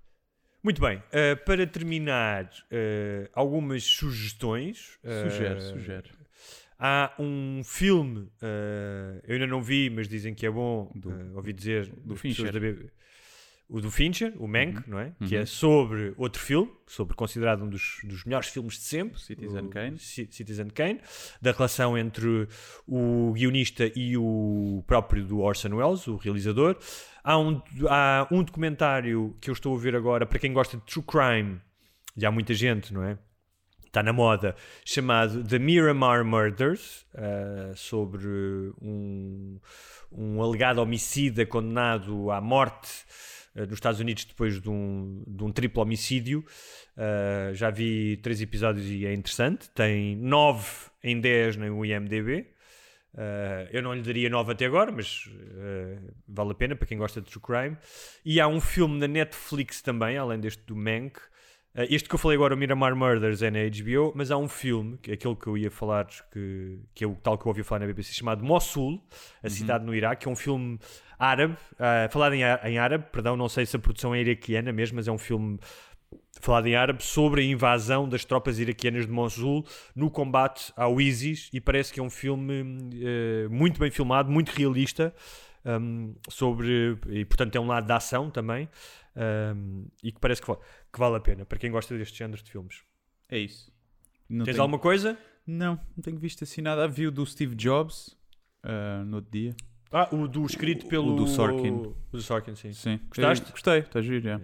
Muito bem, uh, para terminar, uh, algumas sugestões. Uh, Sugere, sugere. Há um filme, uh, eu ainda não vi, mas dizem que é bom, Do- uh, ouvi dizer. do Fincher. o do Fincher, o Mank, não é? Que Uhum. é sobre outro filme, sobre considerado um dos, dos melhores filmes de sempre, Citizen o Kane. Ci- Citizen Kane, da relação entre o guionista e o próprio do Orson Welles, o realizador. Há um, há um documentário que eu estou a ver agora, para quem gosta de true crime, e há muita gente, não é? Está na moda, chamado The Miramar Murders, ah, sobre um, um alegado homicida condenado à morte ah, nos Estados Unidos depois de um, de um triplo homicídio. Ah, já vi três episódios e é interessante. Tem 9 em 10 no IMDB. Uh, eu não lhe daria 9 até agora, mas uh, vale a pena para quem gosta de true crime. E há um filme na Netflix também, além deste do Mank. Uh, este que eu falei agora, o Miramar Murders, é na HBO, mas há um filme, que é aquele que eu ia falar, que, que é o tal que eu ouvi falar na BBC, chamado Mossul, a cidade no Iraque, que é um filme árabe, uh, falado em, em árabe, perdão, não sei se a produção é iraquiana mesmo, mas é um filme falado em árabe sobre a invasão das tropas iraquianas de Mosul no combate ao ISIS e parece que é um filme eh, muito bem filmado, muito realista um, sobre e portanto é um lado da ação também um, e que parece que, que vale a pena para quem gosta deste género de filmes. É isso. Não Tens tenho- alguma coisa? Não, não tenho visto assim nada. Vi o do Steve Jobs ah, no outro dia. Ah, o do escrito O- pelo o do Sorkin. O do Sorkin, sim. Sim. Gostaste? Eu Gostei, está giro, já.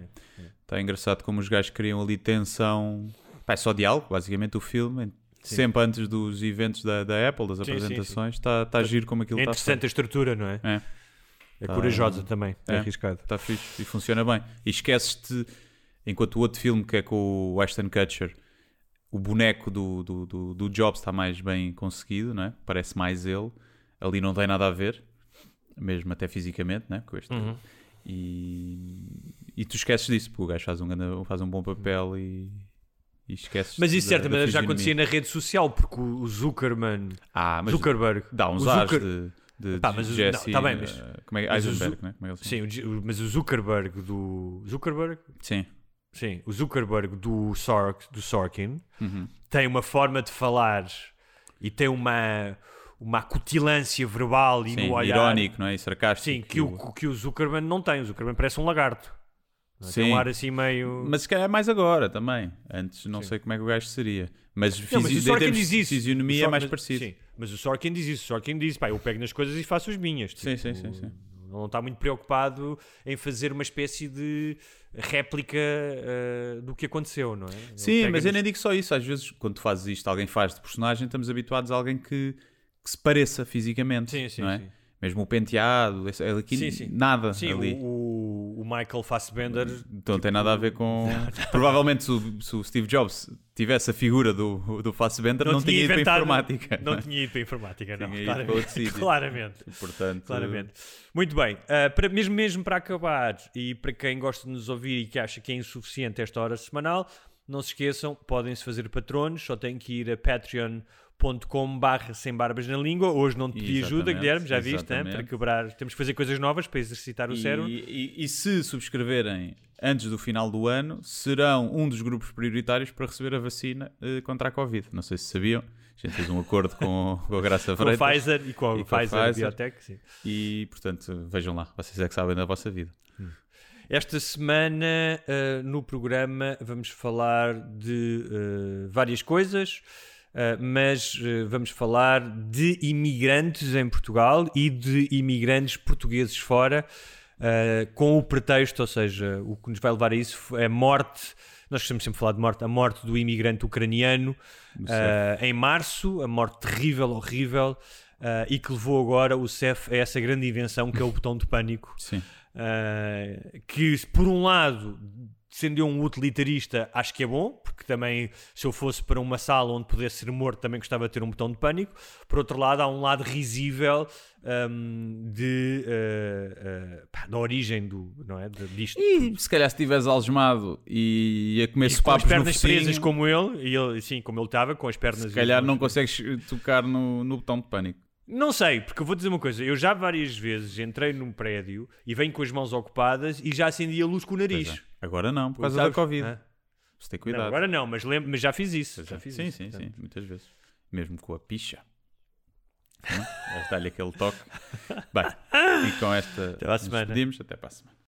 Está engraçado como os gajos criam ali tensão. Pá, é só diálogo, basicamente, o filme. Sempre antes dos eventos da, da Apple, das Sim, sim, apresentações. Está está giro como aquilo É está interessante a estrutura, não é? É. É Tá- corajosa também, é, é. arriscado. Está fixe e funciona bem. E esqueces-te, enquanto o outro filme que é com o Ashton Kutcher, o boneco do, do, do, do Jobs está mais bem conseguido, não é? parece mais ele. Ali não tem nada a ver, mesmo até fisicamente, né? com este. Uhum. E, e tu esqueces disso, porque o gajo faz um, faz um bom papel e, e esqueces. Mas isso da já acontecia na rede social, porque o Zuckerman, Ah, mas Zuckerberg, dá uns o ares Zucker- de, de, Pá, de mas o- Jesse. não, tá bem, mas- eh, como é, mas o Eisenberg, Zu- né? Como é Sim, o o- mas o Zuckerberg do. Zuckerberg? Sim. Sim, o Zuckerberg do, Sork, do Sorkin Uhum. tem uma forma de falar e tem uma, uma acutilância verbal e Sim, no olhar. irónico, não é? E sarcástico. Sim, que o, que o Zuckerman não tem. O Zuckerman parece um lagarto. É? Tem Sim. um ar assim meio. Mas se calhar é mais agora também. Antes não sei como é que o gajo seria. Mas, Não, mas o Sorkin diz isso. fisionomia O é mais parecido. Sim, mas o Sorkin diz isso. O Sorkin diz, pá, eu pego nas coisas e faço as minhas. Sim, Tipo, sim, sim, sim. Não está muito preocupado em fazer uma espécie de réplica eh, do que aconteceu, não é? Ele Sim, mas eu nem digo só isso. Às vezes, quando tu fazes isto, alguém faz de personagem, estamos habituados a alguém que, que se pareça fisicamente. Sim, sim, não é? sim. Mesmo o penteado, esse- aqui Sim, sim. nada Sim, ali. o, o- Michael Fassbender. Então não tem nada a ver com. Provavelmente se o, se o Steve Jobs tivesse a figura do, do Fassbender, não, tinha ido para a informática. Não tinha ido para a informática, não. Tinha claramente. claramente. Portanto, Claramente. Muito bem. Ah, para, mesmo, mesmo para acabar, e para quem gosta de nos ouvir e que acha que é insuficiente esta hora semanal, não se esqueçam, podem-se fazer patronos, só têm que ir a patreon.com barra sem barbas na língua. Hoje não te pedi ajuda, Guilherme, já viste, exatamente. para quebrar. Temos que fazer coisas novas para exercitar o E, cérebro. e- e se subscreverem antes do final do ano, serão um dos grupos prioritários para receber a vacina eh, contra a Covid. Não sei se sabiam. A gente fez um acordo com, com a Graça Com a Freitas. Pfizer e com a E com a Pfizer, Pfizer. Biotech, sim. E, portanto, vejam lá. Vocês é que sabem da vossa vida. Esta semana uh, no programa vamos falar de uh, várias coisas, uh, mas uh, vamos falar de imigrantes em Portugal e de imigrantes portugueses fora, uh, com o pretexto, ou seja, o que nos vai levar a isso é a morte. Nós gostamos sempre de falar de morte, a morte do imigrante ucraniano em março, a morte terrível, horrível, e que levou agora o CEF a essa grande invenção que é o botão de pânico. Sim. Que por um lado sendo eu um utilitarista acho que é bom porque também se eu fosse para uma sala onde pudesse ser morto também gostava de ter um botão de pânico por outro lado há um lado risível um, de uh, uh, pá, da origem do não é de, disto E se calhar se estiveres algemado e a comer E com as pernas presas como ele, e ele sim como ele estava com as pernas se calhar não consegues tocar no, no botão de pânico. Não sei, porque eu vou dizer uma coisa. Eu já várias vezes entrei num prédio e venho com as mãos ocupadas e já acendi a luz com o nariz. É. Agora não, por causa da Covid. Hã? Você tem Não, cuidado. agora não, mas, lembro, mas já fiz isso. Já fiz sim, isso, sim, sim, muitas vezes. Mesmo com a picha. Hum? Dar-lhe aquele toque. Bem, e com esta Até a nos semana. despedimos. Até para a semana.